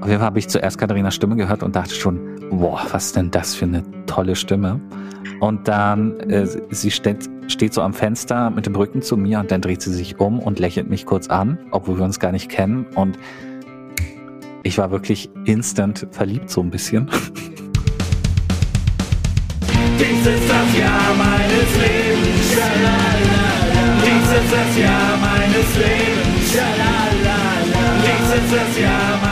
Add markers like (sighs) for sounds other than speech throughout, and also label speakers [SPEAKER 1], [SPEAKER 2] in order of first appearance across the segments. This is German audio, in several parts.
[SPEAKER 1] Auf jeden Fall habe ich zuerst Katharinas Stimme gehört und dachte schon, boah, was ist denn das für eine tolle Stimme. Und dann, äh, sie steht, steht so am Fenster mit dem Rücken zu mir und dann dreht sie sich um und lächelt mich kurz an, obwohl wir uns gar nicht kennen. Und ich war wirklich instant verliebt so ein bisschen.
[SPEAKER 2] Dies ist das Jahr meines Lebens, schalalala. Dies ist das Jahr meines Lebens, schalalala. Dies ist das Jahr meines Lebens,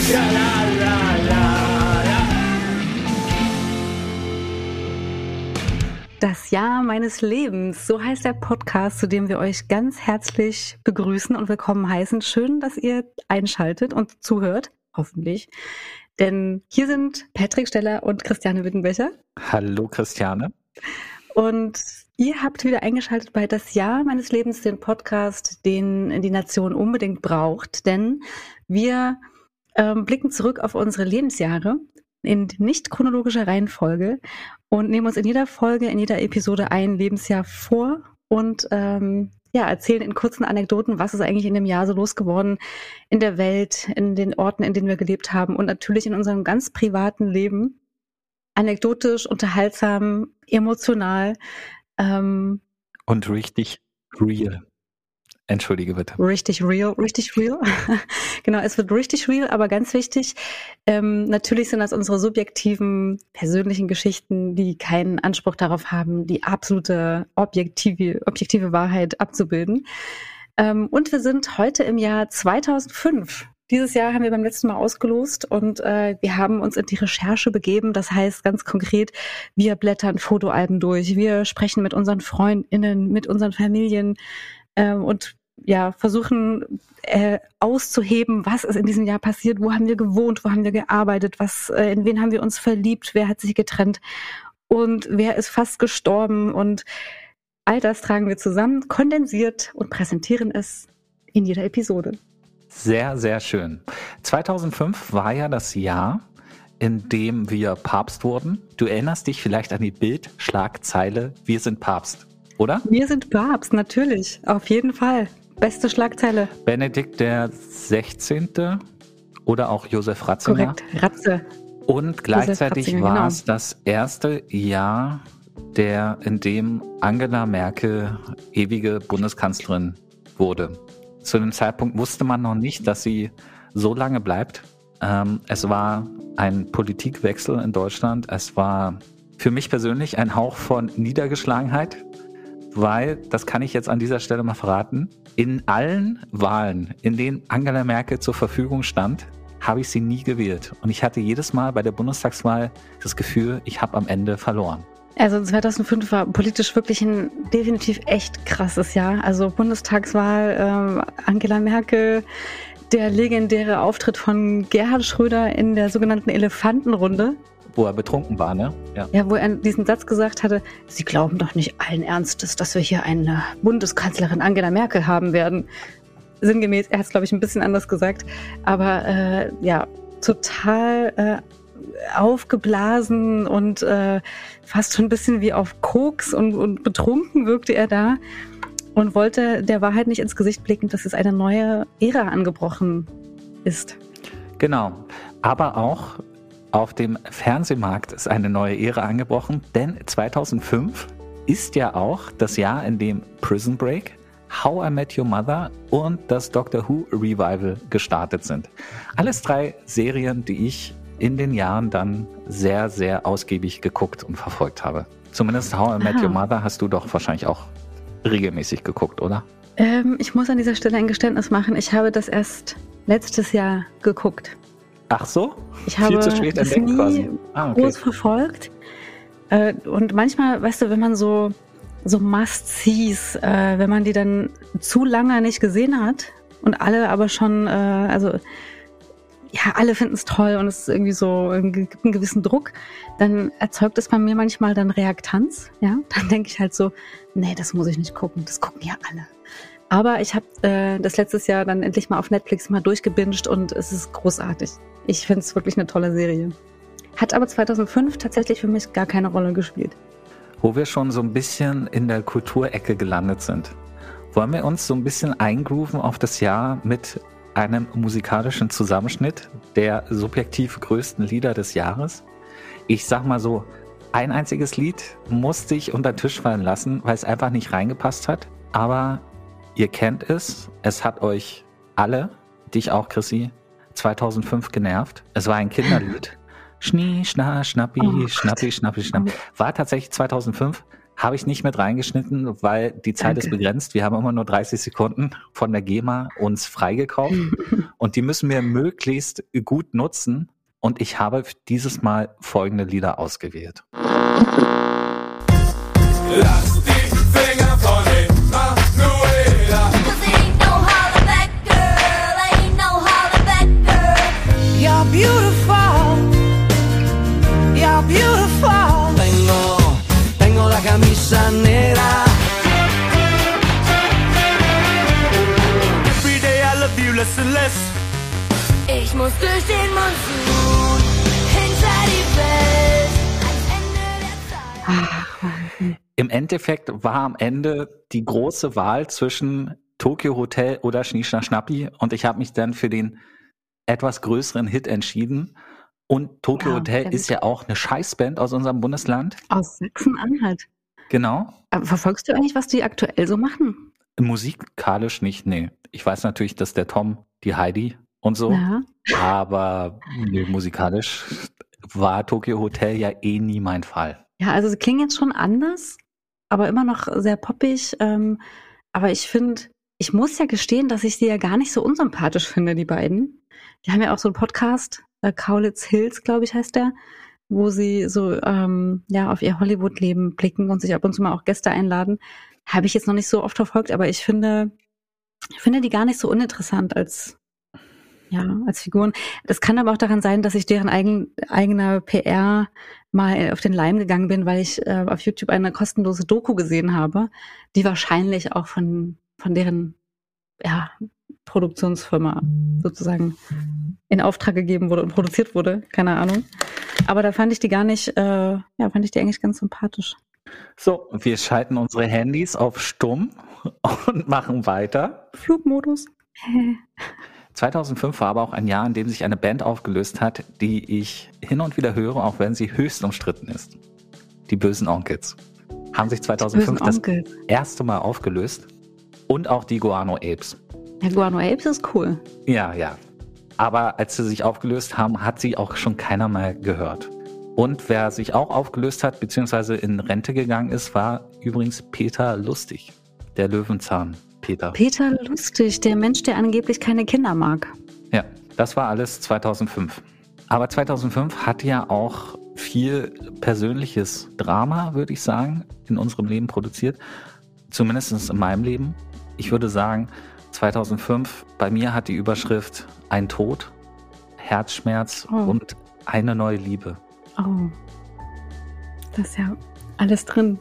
[SPEAKER 2] schalalala.
[SPEAKER 3] Das Jahr meines Lebens, so heißt der Podcast, zu dem wir euch ganz herzlich begrüßen und willkommen heißen. Schön, dass ihr einschaltet und zuhört, hoffentlich. Denn hier sind Patrick Steller und Christiane Wittenbecher.
[SPEAKER 1] Hallo Christiane.
[SPEAKER 3] Und ihr habt wieder eingeschaltet bei Das Jahr meines Lebens, den Podcast, den die Nation unbedingt braucht. Denn wir ähm, blicken zurück auf unsere Lebensjahre in nicht chronologischer Reihenfolge und nehmen uns in jeder Folge, in jeder Episode ein Lebensjahr vor und ähm, ja, erzählen in kurzen Anekdoten, was ist eigentlich in dem Jahr so losgeworden in der Welt, in den Orten, in denen wir gelebt haben und natürlich in unserem ganz privaten Leben. Anekdotisch, unterhaltsam, emotional. Ähm,
[SPEAKER 1] und richtig real. Entschuldige bitte.
[SPEAKER 3] Richtig real, richtig real. (laughs) genau, es wird richtig real, aber ganz wichtig, ähm, natürlich sind das unsere subjektiven, persönlichen Geschichten, die keinen Anspruch darauf haben, die absolute objektive, objektive Wahrheit abzubilden. Ähm, und wir sind heute im Jahr 2005. Dieses Jahr haben wir beim letzten Mal ausgelost und äh, wir haben uns in die Recherche begeben. Das heißt ganz konkret, wir blättern Fotoalben durch, wir sprechen mit unseren Freundinnen, mit unseren Familien, ähm, und ja, versuchen äh, auszuheben, was ist in diesem Jahr passiert, wo haben wir gewohnt, wo haben wir gearbeitet, was, äh, in wen haben wir uns verliebt, wer hat sich getrennt und wer ist fast gestorben und all das tragen wir zusammen, kondensiert und präsentieren es in jeder Episode.
[SPEAKER 1] Sehr, sehr schön. 2005 war ja das Jahr, in dem wir Papst wurden. Du erinnerst dich vielleicht an die Bildschlagzeile Wir sind Papst oder?
[SPEAKER 3] Wir sind Papst, natürlich, auf jeden Fall. Beste Schlagzeile.
[SPEAKER 1] Benedikt der 16. oder auch Josef Ratzinger.
[SPEAKER 3] Korrekt, Ratze.
[SPEAKER 1] Und gleichzeitig war genau. es das erste Jahr, der, in dem Angela Merkel ewige Bundeskanzlerin wurde. Zu dem Zeitpunkt wusste man noch nicht, dass sie so lange bleibt. Ähm, es war ein Politikwechsel in Deutschland. Es war für mich persönlich ein Hauch von Niedergeschlagenheit weil, das kann ich jetzt an dieser Stelle mal verraten, in allen Wahlen, in denen Angela Merkel zur Verfügung stand, habe ich sie nie gewählt. Und ich hatte jedes Mal bei der Bundestagswahl das Gefühl, ich habe am Ende verloren.
[SPEAKER 3] Also 2005 war politisch wirklich ein definitiv echt krasses Jahr. Also Bundestagswahl, äh, Angela Merkel, der legendäre Auftritt von Gerhard Schröder in der sogenannten Elefantenrunde
[SPEAKER 1] wo er betrunken war, ne?
[SPEAKER 3] Ja. ja, wo er diesen Satz gesagt hatte, Sie glauben doch nicht allen Ernstes, dass wir hier eine Bundeskanzlerin Angela Merkel haben werden. Sinngemäß, er hat es, glaube ich, ein bisschen anders gesagt, aber äh, ja, total äh, aufgeblasen und äh, fast schon ein bisschen wie auf Koks und, und betrunken wirkte er da und wollte der Wahrheit nicht ins Gesicht blicken, dass es eine neue Ära angebrochen ist.
[SPEAKER 1] Genau. Aber auch auf dem Fernsehmarkt ist eine neue Ära angebrochen, denn 2005 ist ja auch das Jahr, in dem Prison Break, How I Met Your Mother und das Doctor Who Revival gestartet sind. Alles drei Serien, die ich in den Jahren dann sehr, sehr ausgiebig geguckt und verfolgt habe. Zumindest How I Met Aha. Your Mother hast du doch wahrscheinlich auch regelmäßig geguckt, oder?
[SPEAKER 3] Ähm, ich muss an dieser Stelle ein Geständnis machen. Ich habe das erst letztes Jahr geguckt.
[SPEAKER 1] Ach so?
[SPEAKER 3] Ich habe Viel zu spät das nie quasi. Ah, okay. groß verfolgt. Äh, und manchmal, weißt du, wenn man so, so Must-Sees, äh, wenn man die dann zu lange nicht gesehen hat und alle aber schon, äh, also ja, alle finden es toll und es ist irgendwie so, gibt einen gewissen Druck, dann erzeugt es bei mir manchmal dann Reaktanz, ja. Dann denke ich halt so, nee, das muss ich nicht gucken, das gucken ja alle. Aber ich habe äh, das letztes Jahr dann endlich mal auf Netflix mal durchgebinged und es ist großartig. Ich finde es wirklich eine tolle Serie. Hat aber 2005 tatsächlich für mich gar keine Rolle gespielt.
[SPEAKER 1] Wo wir schon so ein bisschen in der Kulturecke gelandet sind, wollen wir uns so ein bisschen eingrooven auf das Jahr mit einem musikalischen Zusammenschnitt der subjektiv größten Lieder des Jahres. Ich sag mal so, ein einziges Lied musste ich unter den Tisch fallen lassen, weil es einfach nicht reingepasst hat. Aber ihr kennt es. Es hat euch alle, dich auch, Chrissy, 2005 genervt. Es war ein Kinderlied. Schnee, schna, schnappi, oh schnappi, schnappi, schnappi. War tatsächlich 2005. Habe ich nicht mit reingeschnitten, weil die Zeit Danke. ist begrenzt. Wir haben immer nur 30 Sekunden von der GEMA uns freigekauft (laughs) und die müssen wir möglichst gut nutzen. Und ich habe dieses Mal folgende Lieder ausgewählt. Lass camisa negra. Every day I love you less and less. Ich muss durch den Monsun hinter die Welt. Im Endeffekt war am Ende die große Wahl zwischen Tokyo Hotel oder Schnieschner Schnappi und ich habe mich dann für den etwas größeren Hit entschieden. Und Tokyo ja, Hotel ist ja auch eine Scheißband aus unserem Bundesland.
[SPEAKER 3] Aus Sachsen-Anhalt.
[SPEAKER 1] Genau.
[SPEAKER 3] Aber verfolgst du eigentlich, was die aktuell so machen?
[SPEAKER 1] Musikalisch nicht, nee. Ich weiß natürlich, dass der Tom, die Heidi und so, ja. aber nee, musikalisch war Tokyo Hotel ja eh nie mein Fall.
[SPEAKER 3] Ja, also sie klingen jetzt schon anders, aber immer noch sehr poppig. Ähm, aber ich finde, ich muss ja gestehen, dass ich sie ja gar nicht so unsympathisch finde, die beiden. Die haben ja auch so einen Podcast, äh, Kaulitz Hills, glaube ich, heißt der, wo sie so ähm, ja auf ihr Hollywood-Leben blicken und sich ab und zu mal auch Gäste einladen. Habe ich jetzt noch nicht so oft verfolgt, aber ich finde, ich finde die gar nicht so uninteressant als ja, als Figuren. Das kann aber auch daran sein, dass ich deren eigen, eigener PR mal auf den Leim gegangen bin, weil ich äh, auf YouTube eine kostenlose Doku gesehen habe, die wahrscheinlich auch von, von deren ja, Produktionsfirma sozusagen in Auftrag gegeben wurde und produziert wurde, keine Ahnung. Aber da fand ich die gar nicht, äh, ja, fand ich die eigentlich ganz sympathisch.
[SPEAKER 1] So, wir schalten unsere Handys auf Stumm und machen weiter.
[SPEAKER 3] Flugmodus. (laughs)
[SPEAKER 1] 2005 war aber auch ein Jahr, in dem sich eine Band aufgelöst hat, die ich hin und wieder höre, auch wenn sie höchst umstritten ist. Die Bösen Onkels haben sich 2005 das erste Mal aufgelöst und auch die Guano Apes.
[SPEAKER 3] Ja, Guano Apes ist cool.
[SPEAKER 1] Ja, ja. Aber als sie sich aufgelöst haben, hat sie auch schon keiner mehr gehört. Und wer sich auch aufgelöst hat, beziehungsweise in Rente gegangen ist, war übrigens Peter Lustig, der Löwenzahn. Peter.
[SPEAKER 3] Peter Lustig, der Mensch, der angeblich keine Kinder mag.
[SPEAKER 1] Ja, das war alles 2005. Aber 2005 hat ja auch viel persönliches Drama, würde ich sagen, in unserem Leben produziert. Zumindest in meinem Leben. Ich würde sagen, 2005, bei mir hat die Überschrift Ein Tod, Herzschmerz oh. und eine neue Liebe.
[SPEAKER 3] Oh. Das ist ja alles drin.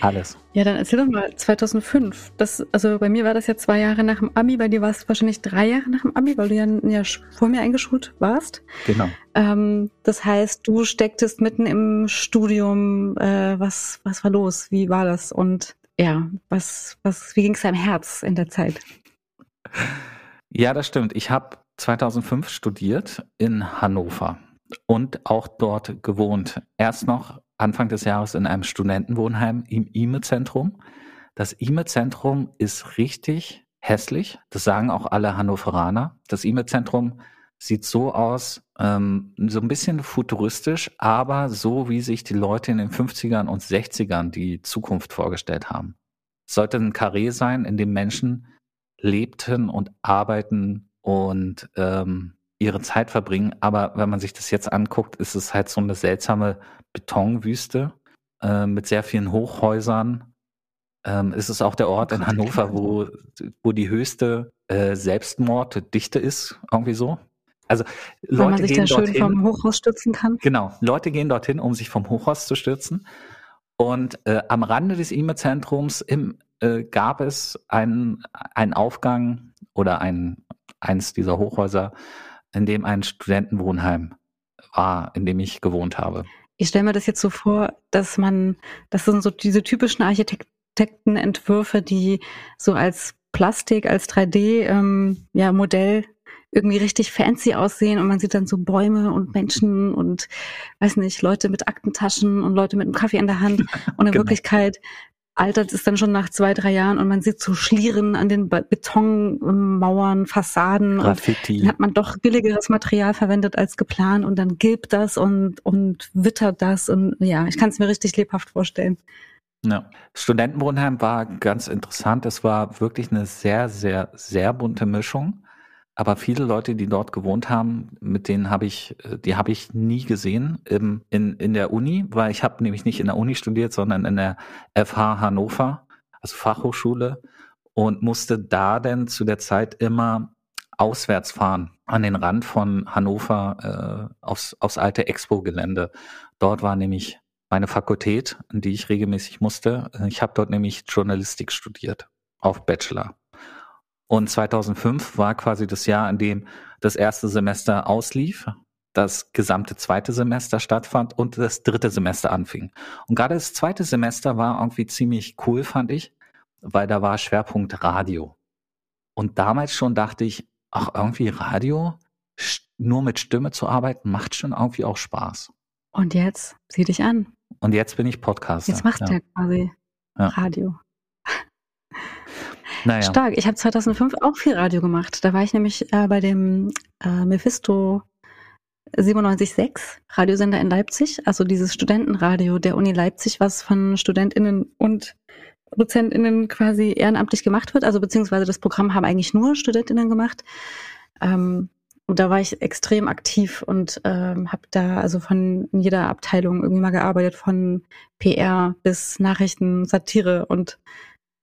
[SPEAKER 1] Alles.
[SPEAKER 3] Ja, dann erzähl doch mal, 2005. Das, also bei mir war das ja zwei Jahre nach dem Abi, bei dir war es wahrscheinlich drei Jahre nach dem Abi, weil du ja, ja vor mir eingeschult warst.
[SPEAKER 1] Genau.
[SPEAKER 3] Ähm, das heißt, du stecktest mitten im Studium. Äh, was, was war los? Wie war das? Und ja, was, was, wie ging es deinem Herz in der Zeit?
[SPEAKER 1] Ja, das stimmt. Ich habe 2005 studiert in Hannover und auch dort gewohnt. Erst noch Anfang des Jahres in einem Studentenwohnheim im IME-Zentrum. Das IME-Zentrum ist richtig hässlich. Das sagen auch alle Hannoveraner. Das IME-Zentrum sieht so aus, ähm, so ein bisschen futuristisch, aber so, wie sich die Leute in den 50ern und 60ern die Zukunft vorgestellt haben. Sollte ein Karree sein, in dem Menschen lebten und arbeiten und ähm, ihre Zeit verbringen. Aber wenn man sich das jetzt anguckt, ist es halt so eine seltsame Betonwüste äh, mit sehr vielen Hochhäusern. Ähm, ist es auch der Ort in Hannover, wo, wo die höchste äh, Selbstmorddichte ist, irgendwie so. Also
[SPEAKER 3] Leute Weil man sich gehen da dorthin, schön vom Hochhaus stürzen kann.
[SPEAKER 1] Genau, Leute gehen dorthin, um sich vom Hochhaus zu stürzen. Und äh, am Rande des E-Mail-Zentrums äh, gab es einen, einen Aufgang oder ein, eins dieser Hochhäuser, in dem ein Studentenwohnheim war, in dem ich gewohnt habe.
[SPEAKER 3] Ich stelle mir das jetzt so vor, dass man, das sind so diese typischen Architektenentwürfe, die so als Plastik, als 3D-Modell ähm, ja, irgendwie richtig fancy aussehen und man sieht dann so Bäume und Menschen und weiß nicht, Leute mit Aktentaschen und Leute mit einem Kaffee in der Hand. (laughs) Und in genau. Wirklichkeit altert es dann schon nach zwei, drei Jahren und man sieht so Schlieren an den Betonmauern, Fassaden. Graffiti. Und dann hat man doch billigeres Material verwendet als geplant und dann gilbt das und, und wittert das und ja, ich kann es mir richtig lebhaft vorstellen.
[SPEAKER 1] Ja. Studentenwohnheim war ganz interessant. Es war wirklich eine sehr, sehr, sehr bunte Mischung. Aber viele Leute, die dort gewohnt haben, mit denen habe ich, äh, die habe ich nie gesehen im, in, in der Uni, weil ich habe nämlich nicht in der Uni studiert, sondern in der FH Hannover, also Fachhochschule, und musste da denn zu der Zeit immer auswärts fahren, an den Rand von Hannover äh, aufs, aufs alte Expo-Gelände. Dort war nämlich meine Fakultät, in die ich regelmäßig musste. Ich habe dort nämlich Journalistik studiert, auf Bachelor. Und 2005 war quasi das Jahr, in dem das erste Semester auslief, das gesamte zweite Semester stattfand und das dritte Semester anfing. Und gerade das zweite Semester war irgendwie ziemlich cool, fand ich, weil da war Schwerpunkt Radio. Und damals schon dachte ich, ach, irgendwie Radio, nur mit Stimme zu arbeiten, macht schon irgendwie auch Spaß.
[SPEAKER 3] Und jetzt, sieh dich an.
[SPEAKER 1] Und jetzt bin ich Podcaster.
[SPEAKER 3] Jetzt macht ja. er quasi ja. Radio. Naja. Stark. Ich habe 2005 auch viel Radio gemacht. Da war ich nämlich äh, bei dem äh, Mephisto 97.6 Radiosender in Leipzig, also dieses Studentenradio der Uni Leipzig, was von StudentInnen und DozentInnen quasi ehrenamtlich gemacht wird. Also beziehungsweise das Programm haben eigentlich nur StudentInnen gemacht. Ähm, und da war ich extrem aktiv und ähm, habe da also von jeder Abteilung irgendwie mal gearbeitet, von PR bis Nachrichten, Satire und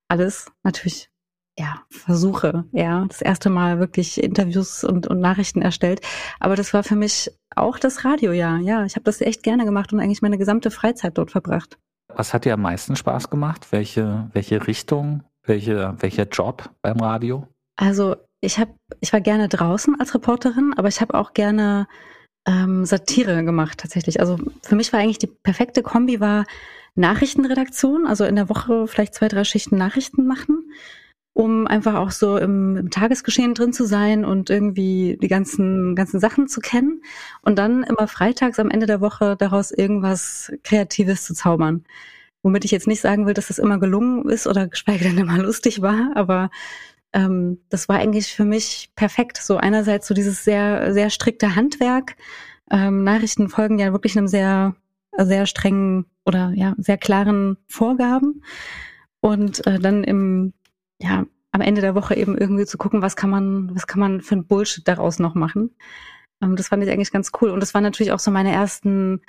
[SPEAKER 3] alles. Natürlich ja, Versuche, ja, das erste Mal wirklich Interviews und, und Nachrichten erstellt. Aber das war für mich auch das Radiojahr. Ja, ich habe das echt gerne gemacht und eigentlich meine gesamte Freizeit dort verbracht.
[SPEAKER 1] Was hat dir am meisten Spaß gemacht? Welche, welche Richtung, welche, welcher Job beim Radio?
[SPEAKER 3] Also ich habe, ich war gerne draußen als Reporterin, aber ich habe auch gerne ähm, Satire gemacht tatsächlich. Also für mich war eigentlich die perfekte Kombi war Nachrichtenredaktion, also in der Woche vielleicht zwei, drei Schichten Nachrichten machen um einfach auch so im, im, Tagesgeschehen drin zu sein und irgendwie die ganzen, ganzen Sachen zu kennen und dann immer freitags am Ende der Woche daraus irgendwas Kreatives zu zaubern. Womit ich jetzt nicht sagen will, dass das immer gelungen ist oder geschweige denn immer lustig war, aber ähm, das war eigentlich für mich perfekt. So einerseits so dieses sehr, sehr strikte Handwerk. Ähm, Nachrichten folgen ja wirklich einem sehr, sehr strengen oder ja, sehr klaren Vorgaben. Und äh, dann im ja, am Ende der Woche eben irgendwie zu gucken, was kann man, was kann man für ein Bullshit daraus noch machen. Ähm, das fand ich eigentlich ganz cool. Und das waren natürlich auch so meine ersten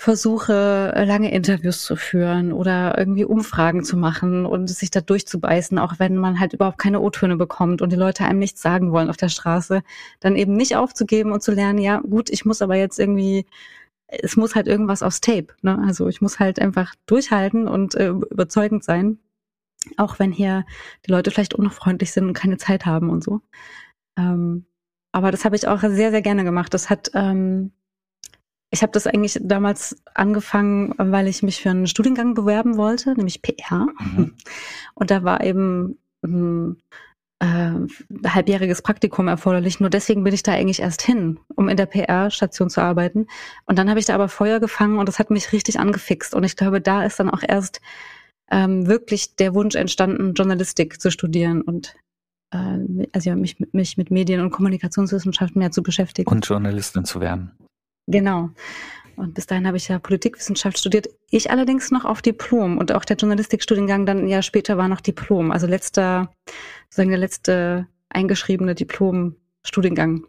[SPEAKER 3] Versuche, lange Interviews zu führen oder irgendwie Umfragen zu machen und sich da durchzubeißen, auch wenn man halt überhaupt keine O-Töne bekommt und die Leute einem nichts sagen wollen auf der Straße, dann eben nicht aufzugeben und zu lernen, ja, gut, ich muss aber jetzt irgendwie es muss halt irgendwas aufs Tape. Ne? Also ich muss halt einfach durchhalten und äh, überzeugend sein. Auch wenn hier die Leute vielleicht unfreundlich sind und keine Zeit haben und so. Ähm, aber das habe ich auch sehr, sehr gerne gemacht. Das hat, ähm, ich habe das eigentlich damals angefangen, weil ich mich für einen Studiengang bewerben wollte, nämlich PR. Mhm. (laughs) Und da war eben ein äh, halbjähriges Praktikum erforderlich. Nur deswegen bin ich da eigentlich erst hin, um in der PR-Station zu arbeiten. Und dann habe ich da aber Feuer gefangen und das hat mich richtig angefixt. Und ich glaube, da ist dann auch erst ähm, wirklich der Wunsch entstanden, Journalistik zu studieren und äh, also mich, mich mit Medien- und Kommunikationswissenschaften mehr zu beschäftigen.
[SPEAKER 1] Und Journalistin zu werden.
[SPEAKER 3] Genau. Und bis dahin habe ich ja Politikwissenschaft studiert. Ich allerdings noch auf Diplom und auch der Journalistikstudiengang dann ein Jahr später war noch Diplom. Also letzter, sozusagen der letzte eingeschriebene Diplom-Studiengang.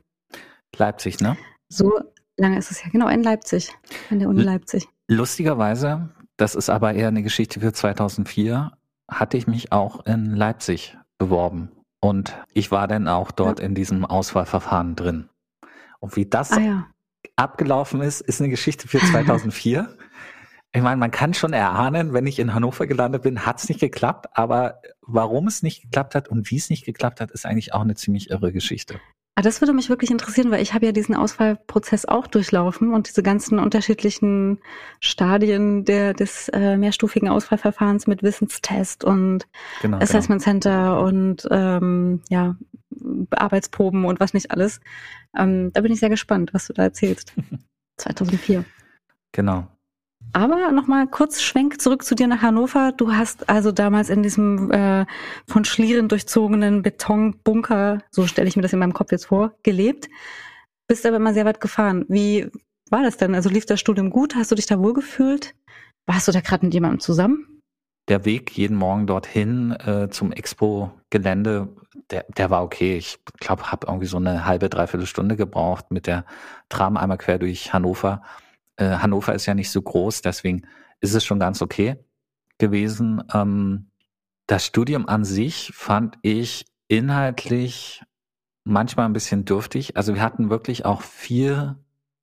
[SPEAKER 1] Leipzig, ne?
[SPEAKER 3] So lange ist es ja, genau, in Leipzig, an der Uni Leipzig.
[SPEAKER 1] Lustigerweise das ist aber eher eine Geschichte für 2004, hatte ich mich auch in Leipzig beworben. Und ich war dann auch dort ja. in diesem Auswahlverfahren drin. Und wie das ah, ja. abgelaufen ist, ist eine Geschichte für 2004. (laughs) ich meine, man kann schon erahnen, wenn ich in Hannover gelandet bin, hat es nicht geklappt. Aber warum es nicht geklappt hat und wie es nicht geklappt hat, ist eigentlich auch eine ziemlich irre Geschichte.
[SPEAKER 3] Ah, das würde mich wirklich interessieren, weil ich habe ja diesen Auswahlprozess auch durchlaufen und diese ganzen unterschiedlichen Stadien der, des äh, mehrstufigen Auswahlverfahrens mit Wissenstest und genau, genau. Assessment genau. Center und ähm, ja, Arbeitsproben und was nicht alles. Ähm, da bin ich sehr gespannt, was du da erzählst. (laughs) 2004.
[SPEAKER 1] Genau.
[SPEAKER 3] Aber nochmal kurz Schwenk zurück zu dir nach Hannover. Du hast also damals in diesem äh, von Schlieren durchzogenen Betonbunker, so stelle ich mir das in meinem Kopf jetzt vor, gelebt. Bist aber immer sehr weit gefahren. Wie war das denn? Also lief das Studium gut? Hast du dich da wohlgefühlt? Warst du da gerade mit jemandem zusammen?
[SPEAKER 1] Der Weg jeden Morgen dorthin äh, zum Expo-Gelände, der, der war okay. Ich glaube, habe irgendwie so eine halbe, dreiviertel Stunde gebraucht mit der Tram einmal quer durch Hannover. Äh, Hannover ist ja nicht so groß, deswegen ist es schon ganz okay gewesen. Ähm, das Studium an sich fand ich inhaltlich manchmal ein bisschen dürftig. Also wir hatten wirklich auch viel,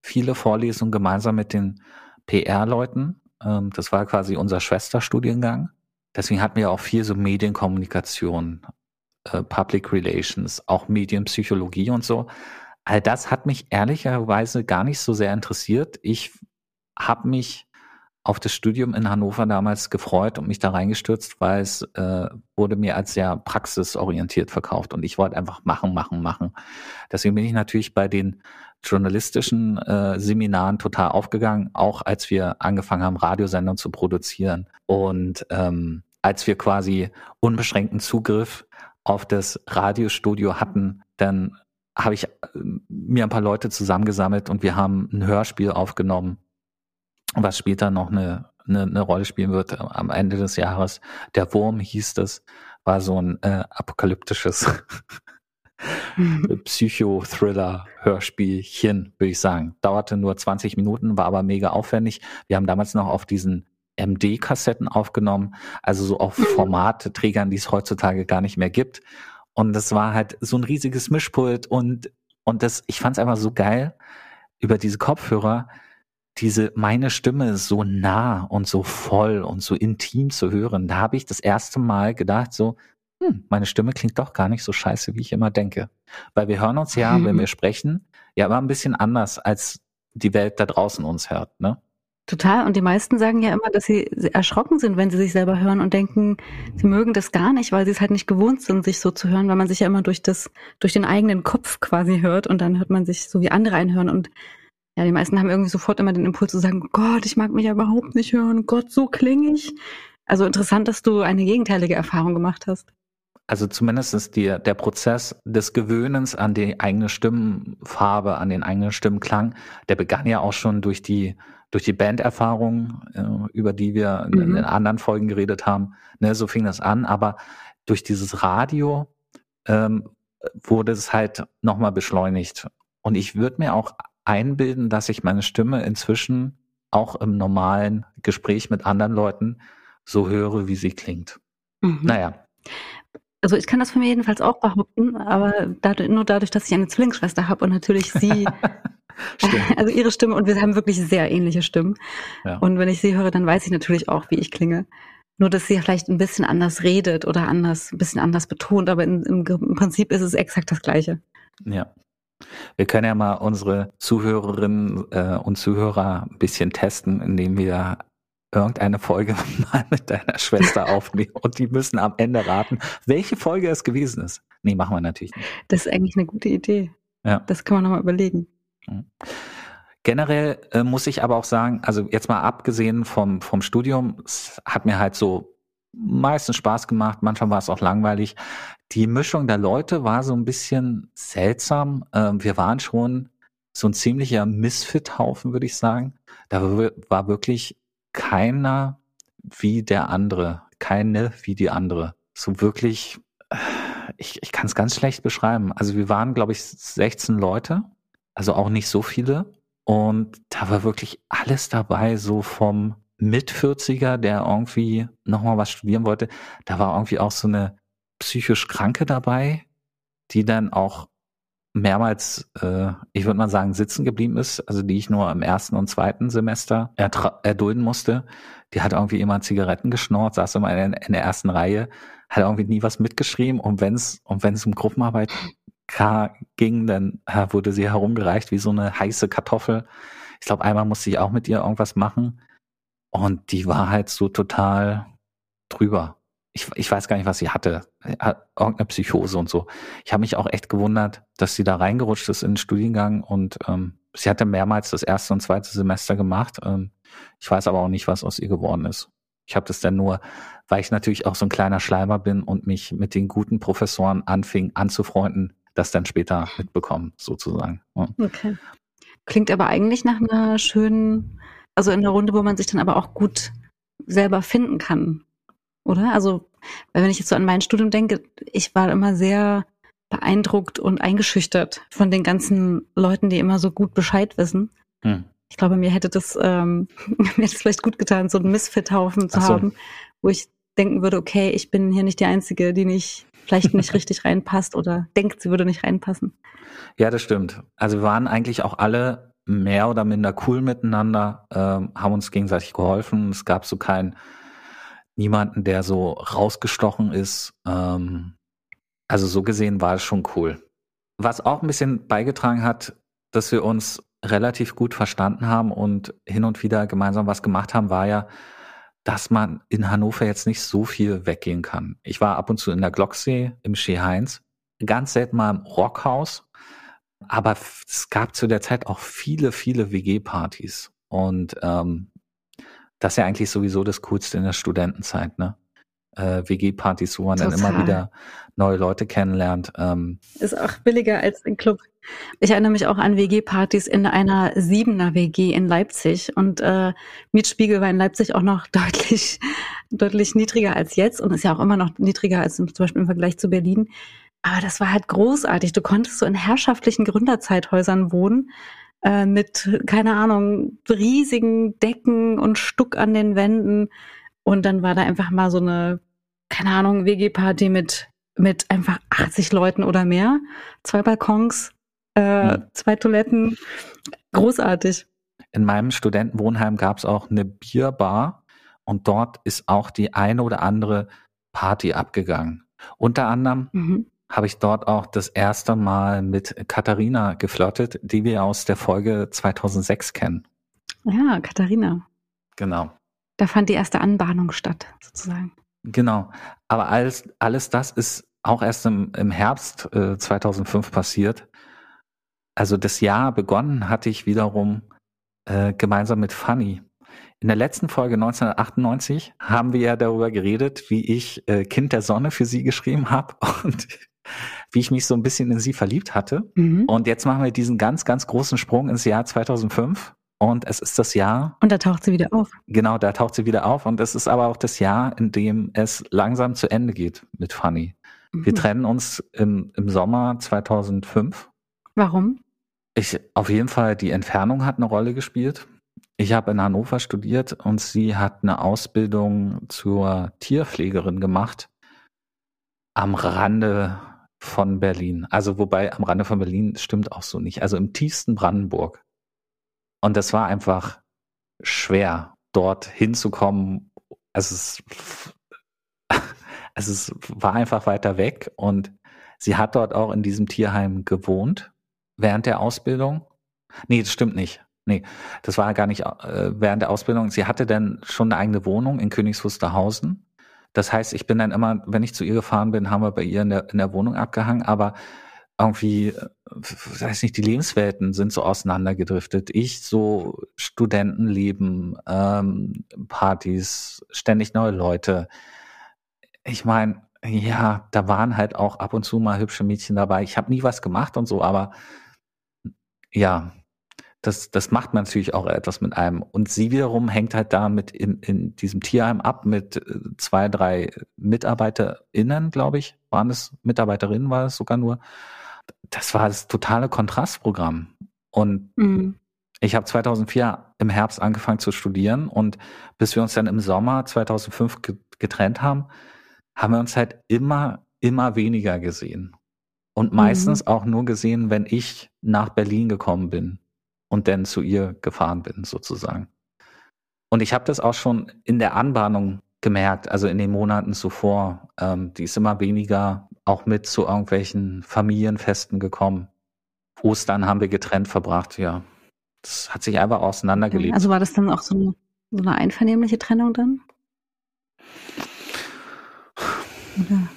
[SPEAKER 1] viele Vorlesungen gemeinsam mit den PR-Leuten. Ähm, das war quasi unser Schwesterstudiengang. Deswegen hatten wir auch viel so Medienkommunikation, äh, Public Relations, auch Medienpsychologie und so. All das hat mich ehrlicherweise gar nicht so sehr interessiert. Ich habe mich auf das Studium in Hannover damals gefreut und mich da reingestürzt, weil es äh, wurde mir als sehr praxisorientiert verkauft und ich wollte einfach machen, machen, machen. Deswegen bin ich natürlich bei den journalistischen äh, Seminaren total aufgegangen, auch als wir angefangen haben, Radiosendungen zu produzieren und ähm, als wir quasi unbeschränkten Zugriff auf das Radiostudio hatten, dann habe ich äh, mir ein paar Leute zusammengesammelt und wir haben ein Hörspiel aufgenommen was später noch eine, eine, eine Rolle spielen wird am Ende des Jahres. Der Wurm hieß das, war so ein äh, apokalyptisches (laughs) Psychothriller-Hörspielchen, würde ich sagen. Dauerte nur 20 Minuten, war aber mega aufwendig. Wir haben damals noch auf diesen MD-Kassetten aufgenommen, also so auf mhm. (laughs) Formatträgern, die es heutzutage gar nicht mehr gibt. Und das war halt so ein riesiges Mischpult und, und das, ich fand es einfach so geil, über diese Kopfhörer diese meine Stimme ist so nah und so voll und so intim zu hören, da habe ich das erste Mal gedacht, so, hm, meine Stimme klingt doch gar nicht so scheiße, wie ich immer denke. Weil wir hören uns ja, mhm. wenn (laughs) wir sprechen, ja immer ein bisschen anders, als die Welt da draußen uns hört, ne?
[SPEAKER 3] Total. Und die meisten sagen ja immer, dass sie erschrocken sind, wenn sie sich selber hören und denken, sie mögen das gar nicht, weil sie es halt nicht gewohnt sind, sich so zu hören, weil man sich ja immer durch das, durch den eigenen Kopf quasi hört und dann hört man sich so wie andere einhören und ja, die meisten haben irgendwie sofort immer den Impuls zu sagen, Gott, ich mag mich ja überhaupt nicht hören, Gott, so klinge ich. Also interessant, dass du eine gegenteilige Erfahrung gemacht hast.
[SPEAKER 1] Also zumindest ist die, der Prozess des Gewöhnens an die eigene Stimmfarbe, an den eigenen Stimmklang, der begann ja auch schon durch die durch die Banderfahrung, äh, über die wir mhm. in, in, anderen Folgen geredet haben. Ne, so fing das an, aber durch dieses Radio ähm, wurde es halt nochmal beschleunigt. Und ich würde mir auch einbilden, dass ich meine Stimme inzwischen auch im normalen Gespräch mit anderen Leuten so höre, wie sie klingt. Mhm. Naja.
[SPEAKER 3] Also ich kann das von mir jedenfalls auch behaupten, aber dadurch, nur dadurch, dass ich eine Zwillingsschwester habe und natürlich sie, (laughs) also ihre Stimme und wir haben wirklich sehr ähnliche Stimmen. Ja. Und wenn ich sie höre, dann weiß ich natürlich auch, wie ich klinge. Nur, dass sie vielleicht ein bisschen anders redet oder anders, ein bisschen anders betont, aber in, im, im Prinzip ist es exakt das Gleiche.
[SPEAKER 1] Ja. Wir können ja mal unsere Zuhörerinnen äh, und Zuhörer ein bisschen testen, indem wir irgendeine Folge (laughs) mal mit deiner Schwester (laughs) aufnehmen und die müssen am Ende raten, welche Folge es gewesen ist. Nee, machen wir natürlich nicht.
[SPEAKER 3] Das ist eigentlich eine gute Idee. Ja. Das kann man nochmal überlegen. Mhm.
[SPEAKER 1] Generell äh, muss ich aber auch sagen, also jetzt mal abgesehen vom, vom Studium, es hat mir halt so meistens Spaß gemacht, manchmal war es auch langweilig. Die Mischung der Leute war so ein bisschen seltsam. Ähm, wir waren schon so ein ziemlicher Misfit-Haufen, würde ich sagen. Da war wirklich keiner wie der andere, keine wie die andere. So wirklich, ich, ich kann es ganz schlecht beschreiben. Also wir waren, glaube ich, 16 Leute, also auch nicht so viele. Und da war wirklich alles dabei, so vom mit-40er, der irgendwie nochmal was studieren wollte. Da war irgendwie auch so eine psychisch Kranke dabei, die dann auch mehrmals, äh, ich würde mal sagen, sitzen geblieben ist, also die ich nur im ersten und zweiten Semester erdulden musste. Die hat irgendwie immer Zigaretten geschnort, saß immer in, in der ersten Reihe, hat irgendwie nie was mitgeschrieben und wenn es und wenn es um Gruppenarbeit ging, dann äh, wurde sie herumgereicht wie so eine heiße Kartoffel. Ich glaube, einmal musste ich auch mit ihr irgendwas machen und die war halt so total drüber. ich, ich weiß gar nicht, was sie hatte. Irgendeine Psychose und so. Ich habe mich auch echt gewundert, dass sie da reingerutscht ist in den Studiengang und ähm, sie hatte mehrmals das erste und zweite Semester gemacht. Ähm, ich weiß aber auch nicht, was aus ihr geworden ist. Ich habe das dann nur, weil ich natürlich auch so ein kleiner Schleimer bin und mich mit den guten Professoren anfing anzufreunden, das dann später mitbekommen, sozusagen.
[SPEAKER 3] Ja. Okay. Klingt aber eigentlich nach einer schönen, also in einer Runde, wo man sich dann aber auch gut selber finden kann oder? Also, wenn ich jetzt so an mein Studium denke, ich war immer sehr beeindruckt und eingeschüchtert von den ganzen Leuten, die immer so gut Bescheid wissen. Hm. Ich glaube, mir hätte das, ähm, (laughs) mir hätte es vielleicht gut getan, so einen Missfit-Haufen zu so. haben, wo ich denken würde, okay, ich bin hier nicht die Einzige, die nicht, vielleicht nicht richtig reinpasst oder denkt, sie würde nicht reinpassen.
[SPEAKER 1] Ja, das stimmt. Also wir waren eigentlich auch alle mehr oder minder cool miteinander, ähm, haben uns gegenseitig geholfen. Es gab so kein, niemanden, der so rausgestochen ist. Ähm, also so gesehen war es schon cool. Was auch ein bisschen beigetragen hat, dass wir uns relativ gut verstanden haben und hin und wieder gemeinsam was gemacht haben, war ja, dass man in Hannover jetzt nicht so viel weggehen kann. Ich war ab und zu in der Glocksee im Ski Heinz, ganz selten mal im Rockhaus, aber es gab zu der Zeit auch viele, viele WG-Partys. Und ähm, das ist ja eigentlich sowieso das Coolste in der Studentenzeit, ne? Äh, WG-Partys, wo man Total. dann immer wieder neue Leute kennenlernt. Ähm.
[SPEAKER 3] Ist auch billiger als ein Club. Ich erinnere mich auch an WG-Partys in einer Siebener WG in Leipzig und äh, Mietspiegel war in Leipzig auch noch (laughs) deutlich, deutlich niedriger als jetzt und ist ja auch immer noch niedriger als zum Beispiel im Vergleich zu Berlin. Aber das war halt großartig. Du konntest so in herrschaftlichen Gründerzeithäusern wohnen äh, mit, keine Ahnung, riesigen Decken und Stuck an den Wänden. Und dann war da einfach mal so eine, keine Ahnung, WG-Party mit, mit einfach 80 Leuten oder mehr. Zwei Balkons, äh, mhm. zwei Toiletten. Großartig.
[SPEAKER 1] In meinem Studentenwohnheim gab es auch eine Bierbar und dort ist auch die eine oder andere Party abgegangen. Unter anderem mhm habe ich dort auch das erste Mal mit Katharina geflirtet, die wir aus der Folge 2006 kennen.
[SPEAKER 3] Ja, Katharina.
[SPEAKER 1] Genau.
[SPEAKER 3] Da fand die erste Anbahnung statt, sozusagen.
[SPEAKER 1] Genau. Aber alles, alles das ist auch erst im, im Herbst äh, 2005 passiert. Also das Jahr begonnen hatte ich wiederum äh, gemeinsam mit Fanny. In der letzten Folge 1998 haben wir ja darüber geredet, wie ich äh, Kind der Sonne für sie geschrieben habe (laughs) und wie ich mich so ein bisschen in sie verliebt hatte. Mhm. Und jetzt machen wir diesen ganz, ganz großen Sprung ins Jahr 2005. Und es ist das Jahr.
[SPEAKER 3] Und da taucht sie wieder auf.
[SPEAKER 1] Genau, da taucht sie wieder auf. Und es ist aber auch das Jahr, in dem es langsam zu Ende geht mit Fanny. Mhm. Wir trennen uns im, im Sommer 2005.
[SPEAKER 3] Warum?
[SPEAKER 1] Ich, auf jeden Fall, die Entfernung hat eine Rolle gespielt. Ich habe in Hannover studiert und sie hat eine Ausbildung zur Tierpflegerin gemacht am Rande von Berlin. Also wobei am Rande von Berlin stimmt auch so nicht. Also im tiefsten Brandenburg. Und das war einfach schwer, dort hinzukommen. Also es, (laughs) also es war einfach weiter weg und sie hat dort auch in diesem Tierheim gewohnt während der Ausbildung. Nee, das stimmt nicht. Nee, das war gar nicht äh, während der Ausbildung. Sie hatte dann schon eine eigene Wohnung in Königs Wusterhausen das heißt, ich bin dann immer, wenn ich zu ihr gefahren bin, haben wir bei ihr in der, in der Wohnung abgehangen, aber irgendwie, äh, weiß nicht, die Lebenswelten sind so auseinandergedriftet. Ich so Studentenleben, ähm, Partys, ständig neue Leute. Ich meine, ja, da waren halt auch ab und zu mal hübsche Mädchen dabei. Ich habe nie was gemacht und so, aber ja, das, das macht man natürlich auch etwas mit einem. Und sie wiederum hängt halt da mit in, in diesem Tierheim ab mit äh, zwei, drei MitarbeiterInnen, glaube ich. Waren es Mitarbeiterinnen, war es sogar nur. Das war das totale Kontrastprogramm. Und mhm. ich habe 2004 im Herbst angefangen zu studieren und bis wir uns dann im Sommer 2005 getrennt haben, haben wir uns halt immer, immer weniger gesehen. Und meistens mhm. auch nur gesehen, wenn ich nach Berlin gekommen bin und dann zu ihr gefahren bin, sozusagen. Und ich habe das auch schon in der Anbahnung gemerkt, also in den Monaten zuvor. Ähm, die ist immer weniger auch mit zu irgendwelchen Familienfesten gekommen. Ostern haben wir getrennt verbracht, ja. Das hat sich einfach auseinandergelebt.
[SPEAKER 3] Also war das dann auch so eine, so eine einvernehmliche Trennung dann? (sighs) Oder?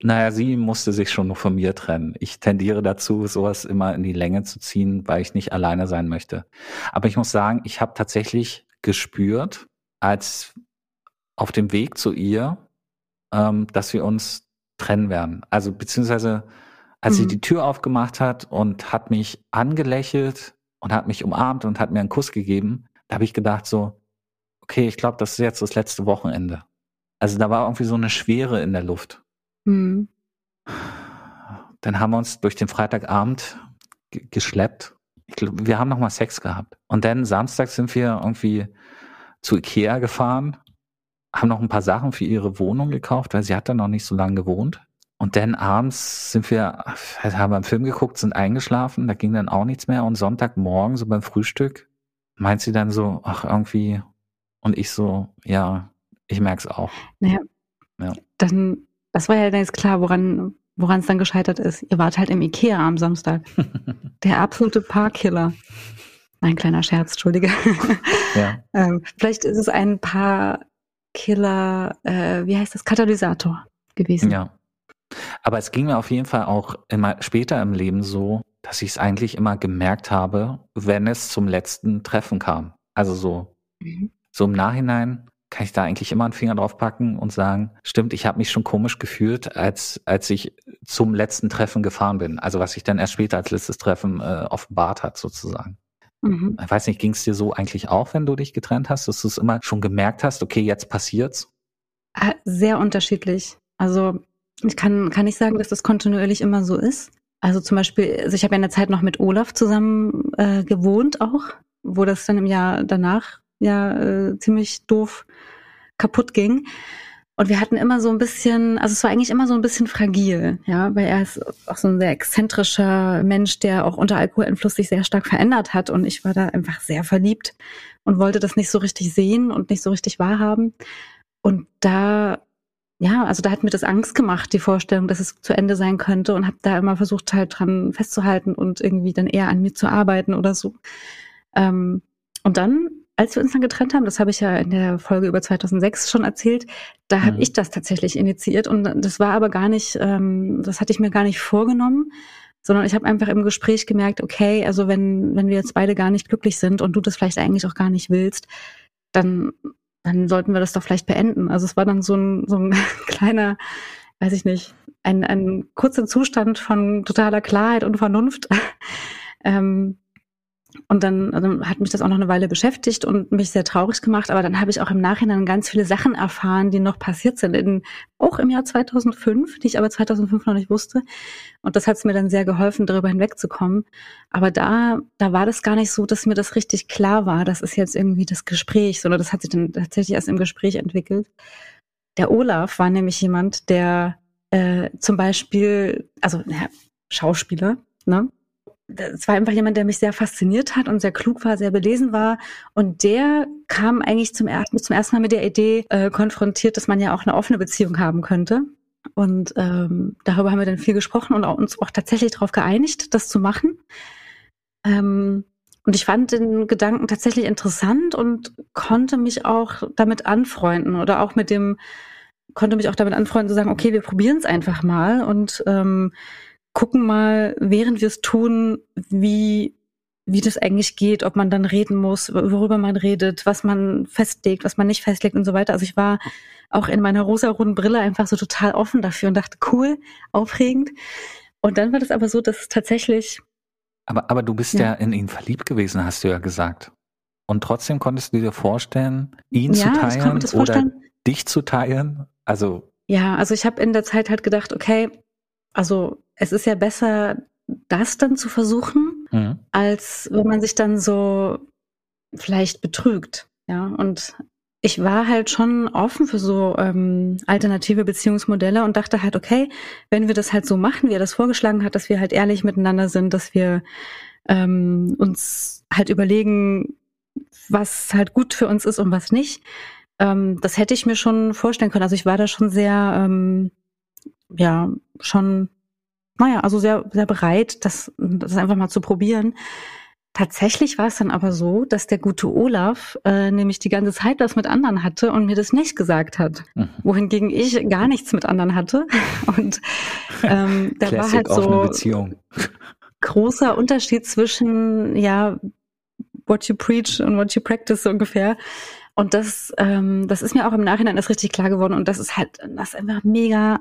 [SPEAKER 1] Naja, sie musste sich schon noch von mir trennen. Ich tendiere dazu, sowas immer in die Länge zu ziehen, weil ich nicht alleine sein möchte. Aber ich muss sagen, ich habe tatsächlich gespürt, als auf dem Weg zu ihr, ähm, dass wir uns trennen werden. Also beziehungsweise als mhm. sie die Tür aufgemacht hat und hat mich angelächelt und hat mich umarmt und hat mir einen Kuss gegeben, da habe ich gedacht so, okay, ich glaube, das ist jetzt das letzte Wochenende. Also da war irgendwie so eine Schwere in der Luft. Mhm. Dann haben wir uns durch den Freitagabend geschleppt. Ich glaube, wir haben noch mal Sex gehabt. Und dann Samstag sind wir irgendwie zu Ikea gefahren, haben noch ein paar Sachen für ihre Wohnung gekauft, weil sie hat da noch nicht so lange gewohnt. Und dann abends sind wir, haben wir einen Film geguckt, sind eingeschlafen, da ging dann auch nichts mehr. Und Sonntagmorgen, so beim Frühstück, meint sie dann so, ach, irgendwie, und ich so, ja, ich merk's auch.
[SPEAKER 3] Naja, ja. dann, das war ja dann jetzt klar, woran, woran es dann gescheitert ist. Ihr wart halt im Ikea am Samstag. (laughs) Der absolute Paarkiller. Ein kleiner Scherz, entschuldige. Ja. (laughs) ähm, vielleicht ist es ein Paarkiller, äh, wie heißt das, Katalysator gewesen.
[SPEAKER 1] Ja. Aber es ging mir auf jeden Fall auch immer später im Leben so, dass ich es eigentlich immer gemerkt habe, wenn es zum letzten Treffen kam. Also so, mhm. so im Nachhinein kann ich da eigentlich immer einen Finger drauf packen und sagen, stimmt, ich habe mich schon komisch gefühlt, als als ich zum letzten Treffen gefahren bin. Also was sich dann erst später als letztes Treffen äh, offenbart hat sozusagen. Mhm. Ich weiß nicht, ging es dir so eigentlich auch, wenn du dich getrennt hast, dass du es immer schon gemerkt hast, okay, jetzt passiert's?
[SPEAKER 3] Äh, sehr unterschiedlich. Also ich kann, kann nicht sagen, dass das kontinuierlich immer so ist. Also zum Beispiel, also ich habe ja in der Zeit noch mit Olaf zusammen äh, gewohnt auch, wo das dann im Jahr danach ja äh, ziemlich doof kaputt ging. Und wir hatten immer so ein bisschen, also es war eigentlich immer so ein bisschen fragil, ja, weil er ist auch so ein sehr exzentrischer Mensch, der auch unter Alkoholeinfluss sich sehr stark verändert hat. Und ich war da einfach sehr verliebt und wollte das nicht so richtig sehen und nicht so richtig wahrhaben. Und da ja, also da hat mir das Angst gemacht, die Vorstellung, dass es zu Ende sein könnte und habe da immer versucht halt dran festzuhalten und irgendwie dann eher an mir zu arbeiten oder so. Ähm, und dann, als wir uns dann getrennt haben, das habe ich ja in der Folge über 2006 schon erzählt, da habe mhm. ich das tatsächlich initiiert und das war aber gar nicht, ähm, das hatte ich mir gar nicht vorgenommen, sondern ich habe einfach im Gespräch gemerkt, okay, also wenn wenn wir jetzt beide gar nicht glücklich sind und du das vielleicht eigentlich auch gar nicht willst, dann dann sollten wir das doch vielleicht beenden. Also es war dann so ein, so ein (laughs) kleiner, weiß ich nicht, ein, ein kurzer Zustand von totaler Klarheit und Vernunft. (laughs) ähm, und dann, also hat mich das auch noch eine Weile beschäftigt und mich sehr traurig gemacht. Aber dann habe ich auch im Nachhinein ganz viele Sachen erfahren, die noch passiert sind, in, auch im Jahr 2005, die ich aber 2005 noch nicht wusste. Und das hat es mir dann sehr geholfen, darüber hinwegzukommen. Aber da, da war das gar nicht so, dass mir das richtig klar war. Das ist jetzt irgendwie das Gespräch, sondern das hat sich dann tatsächlich erst im Gespräch entwickelt. Der Olaf war nämlich jemand, der äh, zum Beispiel, also ja, Schauspieler, ne? Es war einfach jemand, der mich sehr fasziniert hat und sehr klug war, sehr belesen war. Und der kam eigentlich zum ersten, zum ersten Mal mit der Idee äh, konfrontiert, dass man ja auch eine offene Beziehung haben könnte. Und ähm, darüber haben wir dann viel gesprochen und auch, uns auch tatsächlich darauf geeinigt, das zu machen. Ähm, und ich fand den Gedanken tatsächlich interessant und konnte mich auch damit anfreunden oder auch mit dem, konnte mich auch damit anfreunden zu sagen, okay, wir probieren es einfach mal und ähm, gucken mal, während wir es tun, wie, wie das eigentlich geht, ob man dann reden muss, worüber man redet, was man festlegt, was man nicht festlegt und so weiter. Also ich war auch in meiner rosa-roten Brille einfach so total offen dafür und dachte, cool, aufregend. Und dann war das aber so, dass es tatsächlich.
[SPEAKER 1] Aber, aber du bist ja. ja in ihn verliebt gewesen, hast du ja gesagt. Und trotzdem konntest du dir vorstellen, ihn ja, zu teilen oder dich zu teilen? Also.
[SPEAKER 3] Ja, also ich habe in der Zeit halt gedacht, okay, also es ist ja besser, das dann zu versuchen, mhm. als wenn man sich dann so vielleicht betrügt. Ja, und ich war halt schon offen für so ähm, alternative Beziehungsmodelle und dachte halt, okay, wenn wir das halt so machen, wie er das vorgeschlagen hat, dass wir halt ehrlich miteinander sind, dass wir ähm, uns halt überlegen, was halt gut für uns ist und was nicht. Ähm, das hätte ich mir schon vorstellen können. Also ich war da schon sehr, ähm, ja, schon naja, also sehr, sehr bereit, das, das einfach mal zu probieren. Tatsächlich war es dann aber so, dass der gute Olaf äh, nämlich die ganze Zeit das mit anderen hatte und mir das nicht gesagt hat. Mhm. Wohingegen ich gar nichts mit anderen hatte. (laughs) Und ähm, da war halt so großer Unterschied zwischen, ja, what you preach und what you practice so ungefähr. Und das, ähm, das ist mir auch im Nachhinein erst richtig klar geworden. Und das ist halt, das ist einfach mega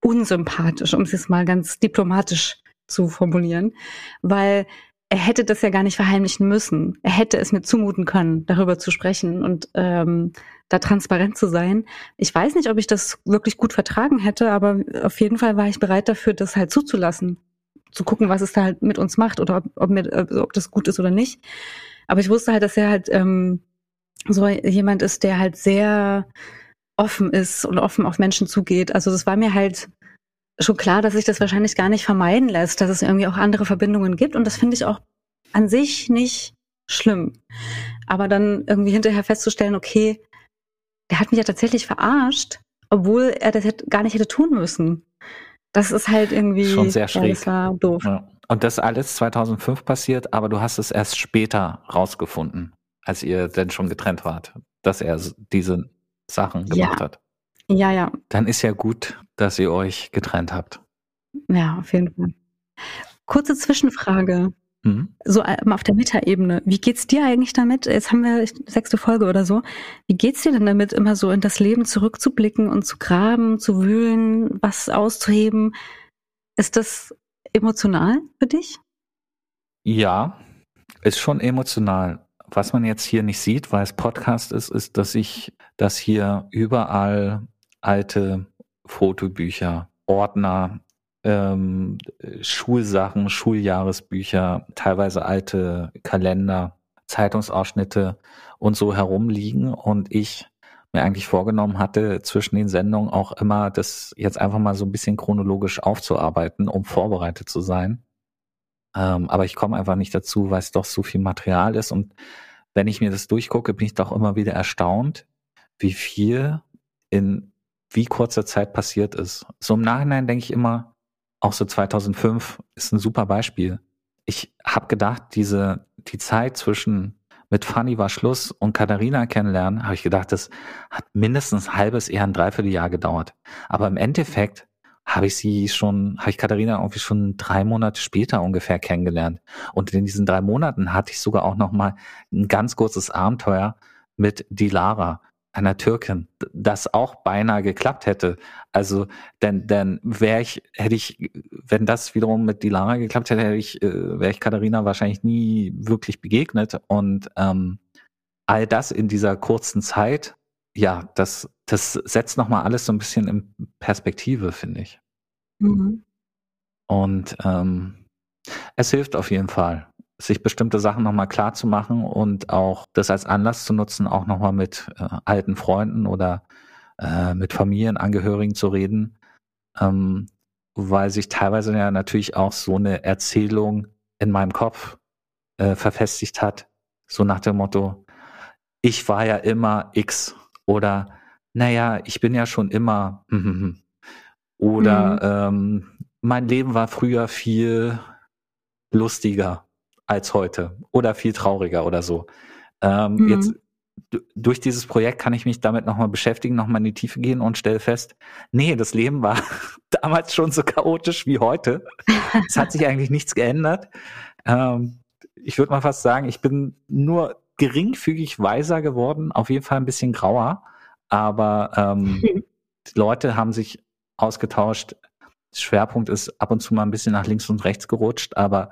[SPEAKER 3] unsympathisch, um es jetzt mal ganz diplomatisch zu formulieren, weil er hätte das ja gar nicht verheimlichen müssen. Er hätte es mir zumuten können, darüber zu sprechen und ähm, da transparent zu sein. Ich weiß nicht, ob ich das wirklich gut vertragen hätte, aber auf jeden Fall war ich bereit dafür, das halt zuzulassen, zu gucken, was es da halt mit uns macht oder ob, ob, mir, also ob das gut ist oder nicht. Aber ich wusste halt, dass er halt ähm, so jemand ist, der halt sehr offen ist und offen auf Menschen zugeht. Also das war mir halt schon klar, dass sich das wahrscheinlich gar nicht vermeiden lässt, dass es irgendwie auch andere Verbindungen gibt. Und das finde ich auch an sich nicht schlimm. Aber dann irgendwie hinterher festzustellen, okay, der hat mich ja tatsächlich verarscht, obwohl er das gar nicht hätte tun müssen. Das ist halt irgendwie
[SPEAKER 1] schon sehr schräg. Ja,
[SPEAKER 3] doof. Ja.
[SPEAKER 1] Und das alles 2005 passiert, aber du hast es erst später rausgefunden, als ihr denn schon getrennt wart, dass er diese Sachen gemacht ja. hat.
[SPEAKER 3] Ja, ja.
[SPEAKER 1] Dann ist ja gut, dass ihr euch getrennt habt.
[SPEAKER 3] Ja, auf jeden Fall. Kurze Zwischenfrage. Mhm. So ähm, auf der Metaebene. Wie geht's dir eigentlich damit? Jetzt haben wir sechste Folge oder so. Wie geht's dir denn damit, immer so in das Leben zurückzublicken und zu graben, zu wühlen, was auszuheben? Ist das emotional für dich?
[SPEAKER 1] Ja, ist schon emotional. Was man jetzt hier nicht sieht, weil es Podcast ist, ist, dass ich, dass hier überall alte Fotobücher, Ordner, ähm, Schulsachen, Schuljahresbücher, teilweise alte Kalender, Zeitungsausschnitte und so herumliegen und ich mir eigentlich vorgenommen hatte, zwischen den Sendungen auch immer das jetzt einfach mal so ein bisschen chronologisch aufzuarbeiten, um vorbereitet zu sein. Ähm, aber ich komme einfach nicht dazu, weil es doch so viel Material ist und wenn ich mir das durchgucke, bin ich doch immer wieder erstaunt, wie viel in wie kurzer Zeit passiert ist. So im Nachhinein denke ich immer, auch so 2005 ist ein super Beispiel. Ich habe gedacht, diese die Zeit zwischen mit Fanny war Schluss und Katharina kennenlernen, habe ich gedacht, das hat mindestens ein halbes, eher ein Dreivierteljahr gedauert. Aber im Endeffekt habe ich sie schon, habe ich Katharina irgendwie schon drei Monate später ungefähr kennengelernt. Und in diesen drei Monaten hatte ich sogar auch noch mal ein ganz kurzes Abenteuer mit Dilara einer Türkin, das auch beinahe geklappt hätte. Also, denn, denn wäre ich, hätte ich, wenn das wiederum mit Dilara geklappt hätte, hätte ich, äh, wäre ich Katharina wahrscheinlich nie wirklich begegnet. Und ähm, all das in dieser kurzen Zeit, ja, das, das setzt nochmal alles so ein bisschen in Perspektive, finde ich. Mhm. Und ähm, es hilft auf jeden Fall sich bestimmte Sachen nochmal klar zu machen und auch das als Anlass zu nutzen, auch nochmal mit äh, alten Freunden oder äh, mit Familienangehörigen zu reden, ähm, weil sich teilweise ja natürlich auch so eine Erzählung in meinem Kopf äh, verfestigt hat, so nach dem Motto, ich war ja immer X oder naja, ich bin ja schon immer oder mhm. ähm, mein Leben war früher viel lustiger als heute oder viel trauriger oder so. Ähm, mhm. Jetzt durch dieses Projekt kann ich mich damit nochmal beschäftigen, nochmal in die Tiefe gehen und stelle fest, nee, das Leben war (laughs) damals schon so chaotisch wie heute. es hat sich eigentlich nichts geändert. Ähm, ich würde mal fast sagen, ich bin nur geringfügig weiser geworden, auf jeden Fall ein bisschen grauer, aber ähm, (laughs) die Leute haben sich ausgetauscht. Schwerpunkt ist ab und zu mal ein bisschen nach links und rechts gerutscht, aber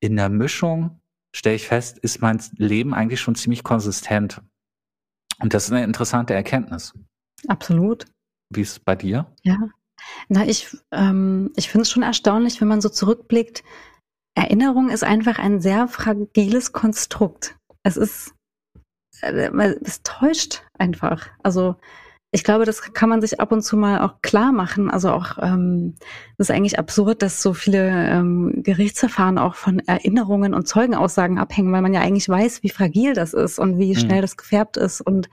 [SPEAKER 1] in der Mischung, stelle ich fest, ist mein Leben eigentlich schon ziemlich konsistent. Und das ist eine interessante Erkenntnis.
[SPEAKER 3] Absolut.
[SPEAKER 1] Wie ist es bei dir?
[SPEAKER 3] Ja. Na, ich, ähm, ich finde es schon erstaunlich, wenn man so zurückblickt. Erinnerung ist einfach ein sehr fragiles Konstrukt. Es ist, es täuscht einfach. Also ich glaube, das kann man sich ab und zu mal auch klar machen. Also auch, ähm, das ist eigentlich absurd, dass so viele ähm, Gerichtsverfahren auch von Erinnerungen und Zeugenaussagen abhängen, weil man ja eigentlich weiß, wie fragil das ist und wie mhm. schnell das gefärbt ist und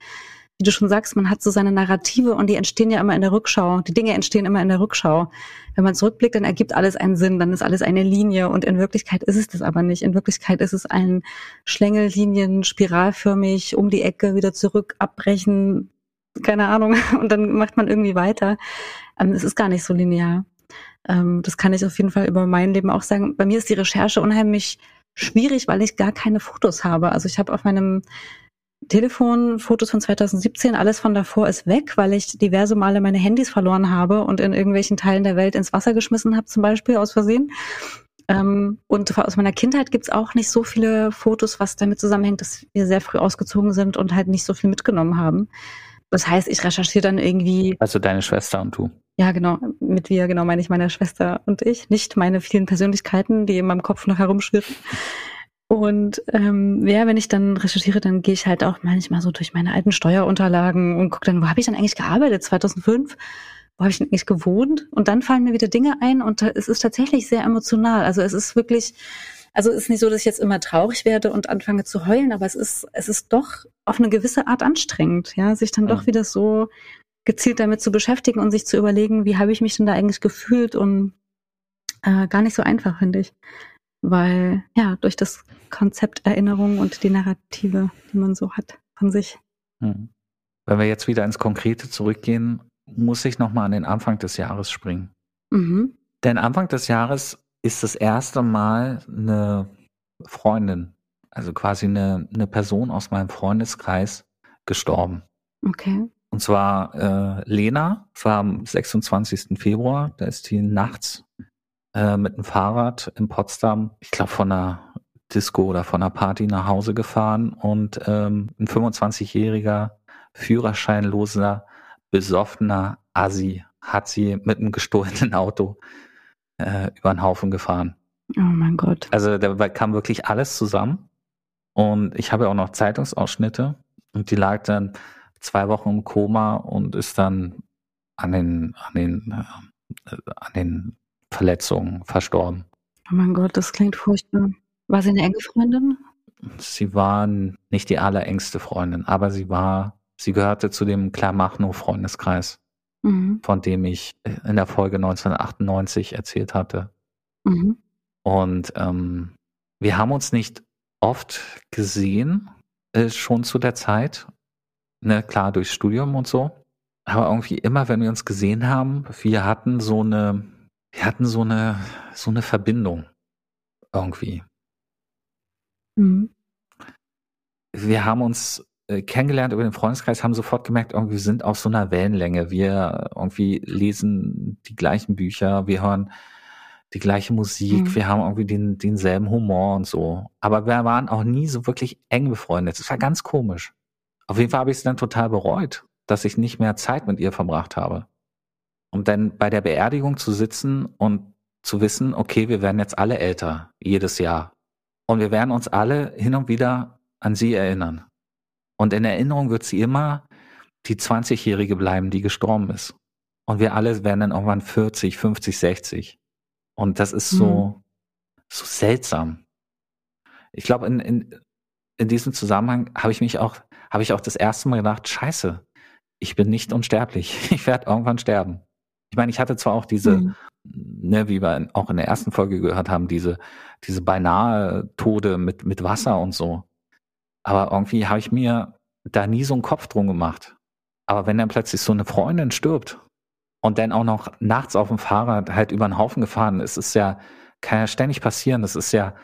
[SPEAKER 3] wie du schon sagst, man hat so seine Narrative und die entstehen ja immer in der Rückschau. Die Dinge entstehen immer in der Rückschau. Wenn man zurückblickt, dann ergibt alles einen Sinn, dann ist alles eine Linie und in Wirklichkeit ist es das aber nicht. In Wirklichkeit ist es ein Schlängellinien, spiralförmig, um die Ecke, wieder zurück, abbrechen, keine Ahnung, (laughs) und dann macht man irgendwie weiter. Ähm, es ist gar nicht so linear. Ähm, das kann ich auf jeden Fall über mein Leben auch sagen. Bei mir ist die Recherche unheimlich schwierig, weil ich gar keine Fotos habe. Also ich habe auf meinem Telefon, Fotos von 2017, alles von davor ist weg, weil ich diverse Male meine Handys verloren habe und in irgendwelchen Teilen der Welt ins Wasser geschmissen habe, zum Beispiel aus Versehen. Ähm, und aus meiner Kindheit gibt's auch nicht so viele Fotos, was damit zusammenhängt, dass wir sehr früh ausgezogen sind und halt nicht so viel mitgenommen haben. Das heißt, ich recherchiere dann irgendwie.
[SPEAKER 1] Also deine Schwester und du.
[SPEAKER 3] Ja, genau. Mit wir, genau, meine ich meine Schwester und ich. Nicht meine vielen Persönlichkeiten, die in meinem Kopf noch herumschwirren. Und ähm, ja, wenn ich dann recherchiere, dann gehe ich halt auch manchmal so durch meine alten Steuerunterlagen und gucke dann, wo habe ich dann eigentlich gearbeitet? 2005? Wo habe ich denn eigentlich gewohnt? Und dann fallen mir wieder Dinge ein und es ist tatsächlich sehr emotional. Also es ist wirklich, also es ist nicht so, dass ich jetzt immer traurig werde und anfange zu heulen, aber es ist, es ist doch auf eine gewisse Art anstrengend, ja, sich dann mhm. doch wieder so gezielt damit zu beschäftigen und sich zu überlegen, wie habe ich mich denn da eigentlich gefühlt und äh, gar nicht so einfach, finde ich weil ja, durch das Konzept Erinnerung und die Narrative, die man so hat von sich. Hm.
[SPEAKER 1] Wenn wir jetzt wieder ins Konkrete zurückgehen, muss ich nochmal an den Anfang des Jahres springen. Mhm. Denn Anfang des Jahres ist das erste Mal eine Freundin, also quasi eine, eine Person aus meinem Freundeskreis gestorben.
[SPEAKER 3] Okay.
[SPEAKER 1] Und zwar äh, Lena, es war am 26. Februar, da ist die nachts äh, mit dem Fahrrad in Potsdam, ich glaube von einer Disco oder von einer Party nach Hause gefahren und ähm, ein 25-jähriger, führerscheinloser, besoffener Assi hat sie mit einem gestohlenen Auto äh, über den Haufen gefahren.
[SPEAKER 3] Oh mein Gott.
[SPEAKER 1] Also da kam wirklich alles zusammen. Und ich habe auch noch Zeitungsausschnitte und die lag dann zwei Wochen im Koma und ist dann an den, an den, äh, an den Verletzungen verstorben.
[SPEAKER 3] Oh mein Gott, das klingt furchtbar. War sie eine enge Freundin?
[SPEAKER 1] Sie war nicht die allerengste Freundin, aber sie war, sie gehörte zu dem Kleinmachnow-Freundeskreis, mhm. von dem ich in der Folge 1998 erzählt hatte. Mhm. Und ähm, wir haben uns nicht oft gesehen, äh, schon zu der Zeit. Ne, klar, durchs Studium und so. Aber irgendwie immer, wenn wir uns gesehen haben, wir hatten so eine, wir hatten so eine, so eine Verbindung irgendwie. Mhm. Wir haben uns äh, kennengelernt über den Freundeskreis, haben sofort gemerkt, irgendwie wir sind auf so einer Wellenlänge. Wir irgendwie lesen die gleichen Bücher, wir hören die gleiche Musik, mhm. wir haben irgendwie den, denselben Humor und so. Aber wir waren auch nie so wirklich eng befreundet. Das war ganz komisch. Auf jeden Fall habe ich es dann total bereut, dass ich nicht mehr Zeit mit ihr verbracht habe um dann bei der Beerdigung zu sitzen und zu wissen, okay, wir werden jetzt alle älter, jedes Jahr. Und wir werden uns alle hin und wieder an sie erinnern. Und in Erinnerung wird sie immer die 20-Jährige bleiben, die gestorben ist. Und wir alle werden dann irgendwann 40, 50, 60. Und das ist so, mhm. so seltsam. Ich glaube, in, in, in diesem Zusammenhang habe ich mich auch, habe ich auch das erste Mal gedacht, scheiße, ich bin nicht unsterblich. (laughs) Ich werde irgendwann sterben. Ich meine, ich hatte zwar auch diese, mhm. ne, wie wir auch in der ersten Folge gehört haben, diese, diese beinahe Tode mit, mit Wasser und so. Aber irgendwie habe ich mir da nie so einen Kopf drum gemacht. Aber wenn dann plötzlich so eine Freundin stirbt und dann auch noch nachts auf dem Fahrrad halt über den Haufen gefahren ist, ist ja, kann ja ständig passieren. Das ist ja,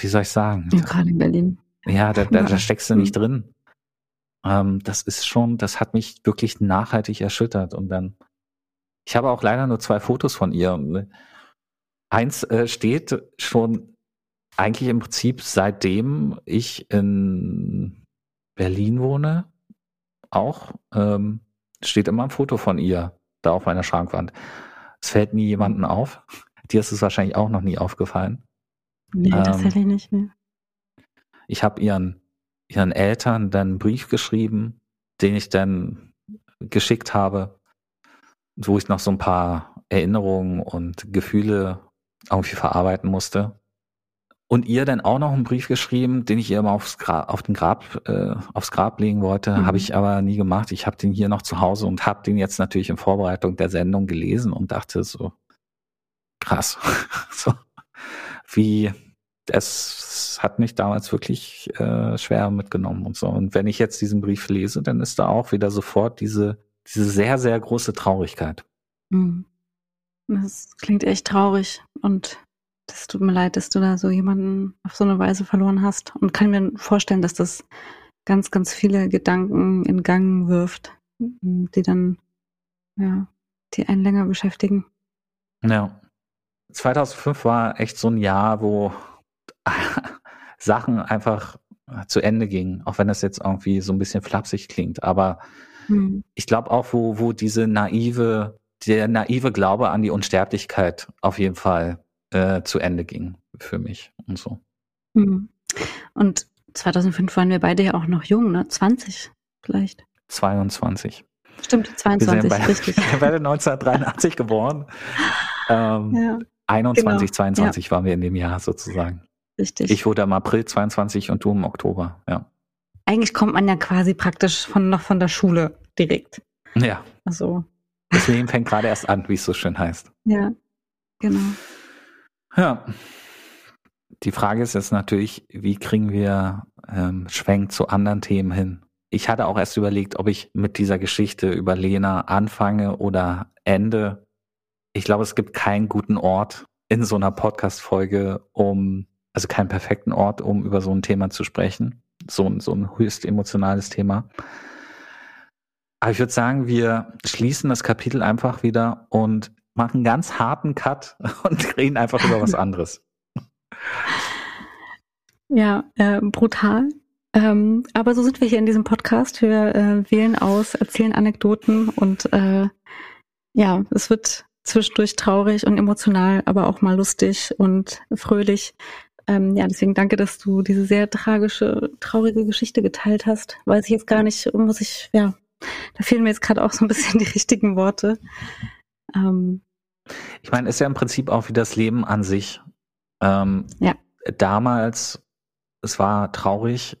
[SPEAKER 1] wie soll ich sagen?
[SPEAKER 3] Ja, gerade in Berlin.
[SPEAKER 1] Ja, da, da, da steckst du nicht mhm. drin. Ähm, das ist schon, das hat mich wirklich nachhaltig erschüttert. Und dann ich habe auch leider nur zwei Fotos von ihr. Ne, eins äh, steht schon eigentlich im Prinzip seitdem ich in Berlin wohne, auch ähm, steht immer ein Foto von ihr da auf meiner Schrankwand. Es fällt nie jemanden auf. Dir ist es wahrscheinlich auch noch nie aufgefallen.
[SPEAKER 3] Nee, ähm, das hätte ich nicht mehr.
[SPEAKER 1] Ich habe ihren, ihren Eltern dann einen Brief geschrieben, den ich dann geschickt habe wo ich noch so ein paar Erinnerungen und Gefühle irgendwie verarbeiten musste. und ihr dann auch noch einen Brief geschrieben, den ich ihr mal aufs Grab, auf den Grab, äh, aufs Grab legen wollte, mhm. habe ich aber nie gemacht. Ich habe den hier noch zu Hause und habe den jetzt natürlich in Vorbereitung der Sendung gelesen und dachte so, krass, (laughs) so wie es hat mich damals wirklich äh, schwer mitgenommen und so. Und wenn ich jetzt diesen Brief lese, dann ist da auch wieder sofort diese diese sehr sehr große Traurigkeit.
[SPEAKER 3] Mhm. Das klingt echt traurig und das tut mir leid, dass du da so jemanden auf so eine Weise verloren hast und kann mir vorstellen, dass das ganz, ganz viele Gedanken in Gang wirft, die dann, ja, die einen länger beschäftigen.
[SPEAKER 1] Ja. 2005 war echt so ein Jahr, wo (laughs) Sachen einfach zu Ende gingen, auch wenn das jetzt irgendwie so ein bisschen flapsig klingt. Aber hm. ich glaube auch, wo, wo diese naive, der naive Glaube an die Unsterblichkeit auf jeden Fall äh, zu Ende ging für mich und so.
[SPEAKER 3] Mhm. Und 2005 waren wir beide ja auch noch jung, ne? 20 vielleicht.
[SPEAKER 1] 22.
[SPEAKER 3] Stimmt, 22,
[SPEAKER 1] wir richtig. Ich werde 1983 geboren. (laughs) Ähm, ja, 21, genau. 22 ja. waren wir in dem Jahr sozusagen.
[SPEAKER 3] Richtig.
[SPEAKER 1] Ich wurde im April 22 und du im Oktober, ja.
[SPEAKER 3] Eigentlich kommt man ja quasi praktisch von, noch von der Schule direkt.
[SPEAKER 1] Ja.
[SPEAKER 3] Also.
[SPEAKER 1] Das Leben fängt gerade erst an, wie es so schön heißt.
[SPEAKER 3] Ja, genau.
[SPEAKER 1] Ja. Die Frage ist jetzt natürlich, wie kriegen wir ähm, Schwenk zu anderen Themen hin? Ich hatte auch erst überlegt, ob ich mit dieser Geschichte über Lena anfange oder ende. Ich glaube, es gibt keinen guten Ort in so einer Podcast-Folge, um, also keinen perfekten Ort, um über so ein Thema zu sprechen. So, so ein höchst emotionales Thema. Aber ich würde sagen, wir schließen das Kapitel einfach wieder und machen einen ganz harten Cut (laughs) und reden einfach über was anderes.
[SPEAKER 3] Ja, äh, brutal. Ähm, aber so sind wir hier in diesem Podcast. Wir äh, wählen aus, erzählen Anekdoten und äh, ja, es wird zwischendurch traurig und emotional, aber auch mal lustig und fröhlich. Ähm, ja, deswegen danke, dass du diese sehr tragische, traurige Geschichte geteilt hast. Weiß ich jetzt gar nicht, muss ich, ja, da fehlen mir jetzt gerade auch so ein bisschen (laughs) die richtigen Worte. Ähm,
[SPEAKER 1] ich meine, ist ja im Prinzip auch wie das Leben an sich. Ähm,
[SPEAKER 3] ja.
[SPEAKER 1] Damals, es war traurig,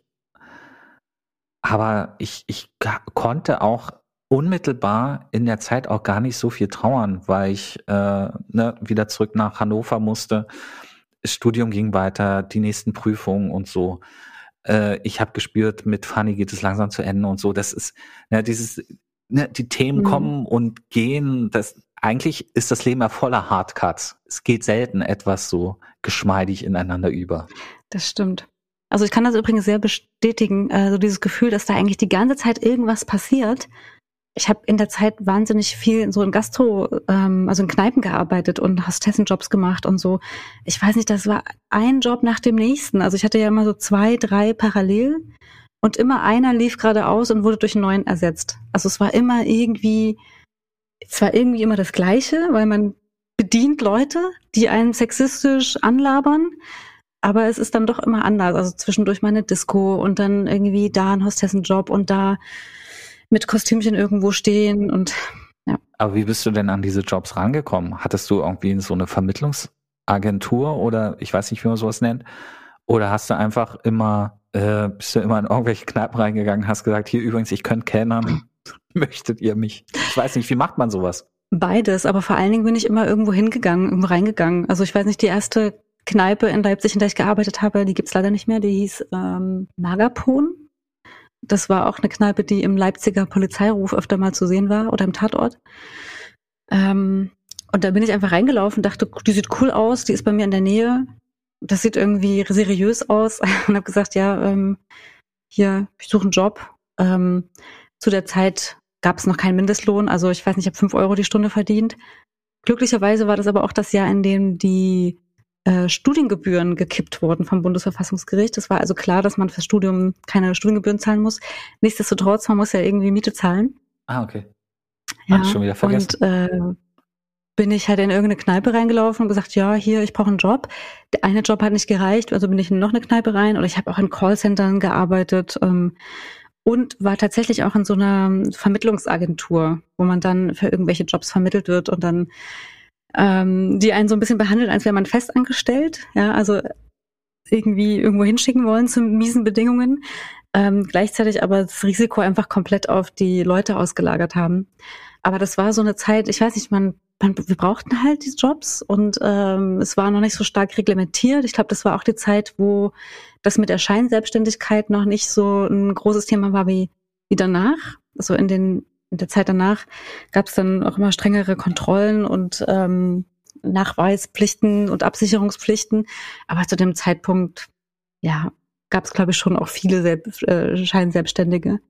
[SPEAKER 1] aber ich, ich konnte auch unmittelbar in der Zeit auch gar nicht so viel trauern, weil ich äh, ne, wieder zurück nach Hannover musste. Das Studium ging weiter, die nächsten Prüfungen und so. Äh, ich habe gespürt, mit Fanny geht es langsam zu Ende und so. Das ist ne, dieses, ne, die Themen mhm. kommen und gehen. Das, eigentlich ist das Leben ja voller Hardcuts. Es geht selten etwas so geschmeidig ineinander über.
[SPEAKER 3] Das stimmt. Also ich kann das übrigens sehr bestätigen, also dieses Gefühl, dass da eigentlich die ganze Zeit irgendwas passiert. Ich habe in der Zeit wahnsinnig viel so in Gastro, ähm, also in Kneipen gearbeitet und Hostessenjobs gemacht und so. Ich weiß nicht, das war ein Job nach dem nächsten. Also ich hatte ja immer so zwei, drei parallel und immer einer lief geradeaus und wurde durch einen neuen ersetzt. Also es war immer irgendwie zwar irgendwie immer das Gleiche, weil man bedient Leute, die einen sexistisch anlabern, aber es ist dann doch immer anders. Also zwischendurch mal eine Disco und dann irgendwie da ein Hostessenjob und da mit Kostümchen irgendwo stehen und ja.
[SPEAKER 1] Aber wie bist du denn an diese Jobs rangekommen? Hattest du irgendwie so eine Vermittlungsagentur oder ich weiß nicht, wie man sowas nennt? Oder hast du einfach immer, äh, bist du immer in irgendwelche Kneipen reingegangen, hast gesagt, hier übrigens, ich könnte kellnern, (laughs) möchtet ihr mich? Ich weiß nicht, wie macht man sowas?
[SPEAKER 3] Beides, aber vor allen Dingen bin ich immer irgendwo hingegangen, irgendwo reingegangen. Also ich weiß nicht, die erste Kneipe in Leipzig, in der ich gearbeitet habe, die gibt's leider nicht mehr, die hieß ähm, Nagapon. Das war auch eine Kneipe, die im Leipziger Polizeiruf öfter mal zu sehen war oder im Tatort. Ähm, und da bin ich einfach reingelaufen, dachte, die sieht cool aus, die ist bei mir in der Nähe. Das sieht irgendwie seriös aus (laughs) und habe gesagt, ja, ähm, hier, ich suche einen Job. Ähm, zu der Zeit gab es noch keinen Mindestlohn, also ich weiß nicht, ich habe fünf Euro die Stunde verdient. Glücklicherweise war das aber auch das Jahr, in dem die äh, Studiengebühren gekippt wurden vom Bundesverfassungsgericht. Es war also klar, dass man fürs Studium keine Studiengebühren zahlen muss. Nichtsdestotrotz, man muss ja irgendwie Miete zahlen.
[SPEAKER 1] Ah, okay.
[SPEAKER 3] Ja, schon wieder vergessen. Und äh, bin ich halt in irgendeine Kneipe reingelaufen und gesagt, ja, hier, ich brauche einen Job. Der eine Job hat nicht gereicht, also bin ich in noch eine Kneipe rein oder ich habe auch in Callcentern gearbeitet. Ähm, und war tatsächlich auch in so einer Vermittlungsagentur, wo man dann für irgendwelche Jobs vermittelt wird und dann ähm, die einen so ein bisschen behandelt, als wäre man festangestellt. Ja, also irgendwie irgendwo hinschicken wollen zu miesen Bedingungen, ähm, gleichzeitig aber das Risiko einfach komplett auf die Leute ausgelagert haben. Aber das war so eine Zeit, ich weiß nicht, man, man wir brauchten halt die Jobs und ähm, es war noch nicht so stark reglementiert. Ich glaube, das war auch die Zeit, wo das mit der Scheinselbstständigkeit noch nicht so ein großes Thema war wie, wie danach. Also in den in der Zeit danach gab es dann auch immer strengere Kontrollen und ähm, Nachweispflichten und Absicherungspflichten. Aber zu dem Zeitpunkt, ja, gab es, glaube ich, schon auch viele Selbst, äh, Scheinselbstständige.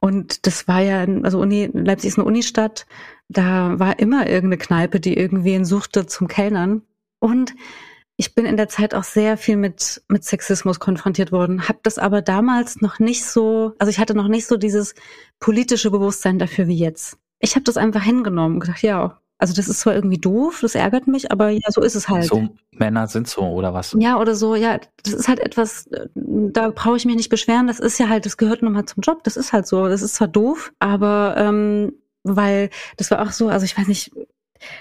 [SPEAKER 3] Und das war ja, also Uni, Leipzig ist eine Unistadt, da war immer irgendeine Kneipe, die irgendwen suchte zum Kellnern. Und ich bin in der Zeit auch sehr viel mit, mit Sexismus konfrontiert worden, habe das aber damals noch nicht so, also ich hatte noch nicht so dieses politische Bewusstsein dafür wie jetzt. Ich habe das einfach hingenommen und gedacht, ja, also das ist zwar irgendwie doof, das ärgert mich, aber ja, so ist es halt.
[SPEAKER 1] So Männer sind so oder was?
[SPEAKER 3] Ja, oder so, ja, das ist halt etwas, da brauche ich mich nicht beschweren, das ist ja halt, das gehört nun mal zum Job, das ist halt so, das ist zwar doof, aber ähm, weil das war auch so, also ich weiß nicht,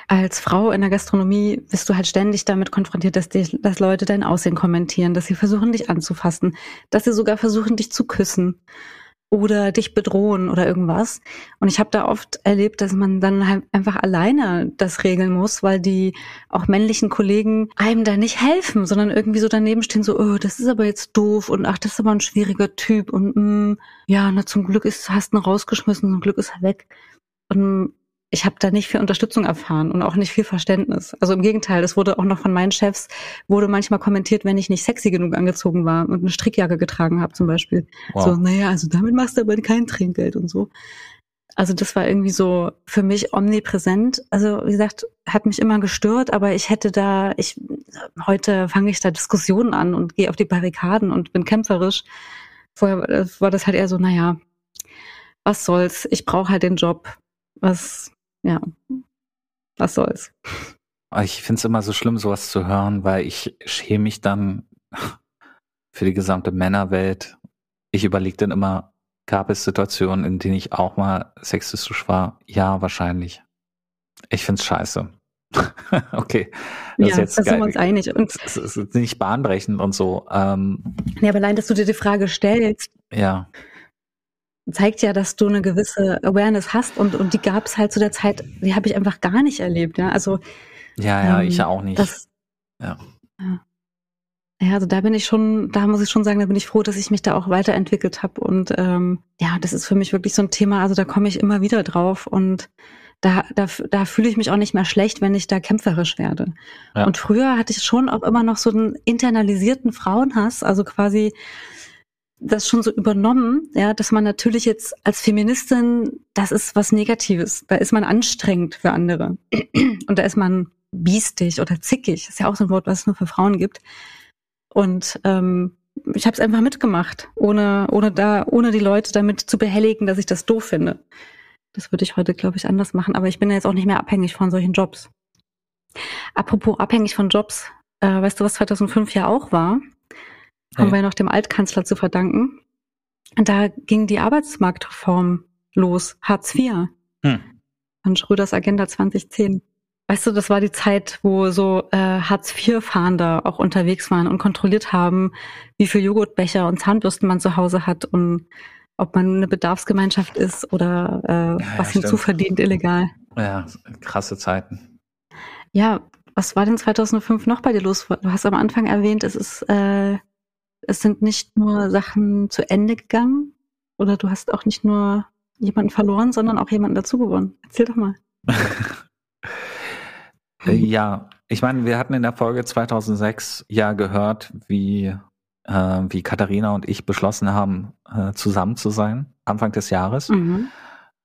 [SPEAKER 3] als Frau in der Gastronomie bist du halt ständig damit konfrontiert, dass, die, dass Leute dein Aussehen kommentieren, dass sie versuchen, dich anzufassen, dass sie sogar versuchen, dich zu küssen oder dich bedrohen oder irgendwas. Und ich habe da oft erlebt, dass man dann halt einfach alleine das regeln muss, weil die auch männlichen Kollegen einem da nicht helfen, sondern irgendwie so daneben stehen, so, oh, das ist aber jetzt doof und ach, das ist aber ein schwieriger Typ und mm, ja, na zum Glück ist, hast du ihn rausgeschmissen, zum Glück ist er weg. Und ich habe da nicht viel Unterstützung erfahren und auch nicht viel Verständnis. Also im Gegenteil, das wurde auch noch von meinen Chefs, wurde manchmal kommentiert, wenn ich nicht sexy genug angezogen war und eine Strickjacke getragen habe zum Beispiel. Wow. So, naja, also damit machst du aber kein Trinkgeld und so. Also das war irgendwie so für mich omnipräsent. Also wie gesagt, hat mich immer gestört, aber ich hätte da, ich heute fange ich da Diskussionen an und gehe auf die Barrikaden und bin kämpferisch. Vorher äh, war das halt eher so, naja, was soll's, ich brauche halt den Job. Was ja, was soll's.
[SPEAKER 1] Ich finde es immer so schlimm, sowas zu hören, weil ich schäme mich dann für die gesamte Männerwelt. Ich überlege dann immer, gab es Situationen, in denen ich auch mal sexistisch war? Ja, wahrscheinlich. Ich find's scheiße. (laughs) okay.
[SPEAKER 3] Das ja, ist jetzt da sind wir uns einig.
[SPEAKER 1] Und es ist nicht bahnbrechend und so. Ähm,
[SPEAKER 3] ja, aber allein, dass du dir die Frage stellst.
[SPEAKER 1] Ja
[SPEAKER 3] zeigt ja, dass du eine gewisse Awareness hast und, und die gab es halt zu der Zeit, die habe ich einfach gar nicht erlebt, ja. Also
[SPEAKER 1] ja, ja, ähm, ich auch nicht.
[SPEAKER 3] Das, ja. ja. Ja, also da bin ich schon, da muss ich schon sagen, da bin ich froh, dass ich mich da auch weiterentwickelt habe. Und ähm, ja, das ist für mich wirklich so ein Thema, also da komme ich immer wieder drauf und da, da, da fühle ich mich auch nicht mehr schlecht, wenn ich da kämpferisch werde. Ja. Und früher hatte ich schon auch immer noch so einen internalisierten Frauenhass, also quasi das schon so übernommen, ja, dass man natürlich jetzt als Feministin, das ist was Negatives. Da ist man anstrengend für andere. Und da ist man biestig oder zickig. Das ist ja auch so ein Wort, was es nur für Frauen gibt. Und ähm, ich habe es einfach mitgemacht, ohne, ohne da, ohne die Leute damit zu behelligen, dass ich das doof finde. Das würde ich heute, glaube ich, anders machen. Aber ich bin ja jetzt auch nicht mehr abhängig von solchen Jobs. Apropos abhängig von Jobs, äh, weißt du, was 2005 ja auch war? Haben wir noch dem Altkanzler zu verdanken. Da ging die Arbeitsmarktreform los, Hartz IV. Hm. Von Schröders Agenda 2010. Weißt du, das war die Zeit, wo so äh, Hartz-IV-Fahnder auch unterwegs waren und kontrolliert haben, wie viel Joghurtbecher und Zahnbürsten man zu Hause hat und ob man eine Bedarfsgemeinschaft ist oder äh, ja, was ja, hinzuverdient illegal.
[SPEAKER 1] Ja, krasse Zeiten.
[SPEAKER 3] Ja, was war denn 2005 noch bei dir los? Du hast am Anfang erwähnt, es ist äh, es sind nicht nur Sachen zu Ende gegangen oder du hast auch nicht nur jemanden verloren, sondern auch jemanden dazu gewonnen. Erzähl doch mal. (laughs)
[SPEAKER 1] Äh, ja, ich meine, wir hatten in der Folge 2006 ja gehört, wie, äh, wie Katharina und ich beschlossen haben, äh, zusammen zu sein, Anfang des Jahres. Mhm.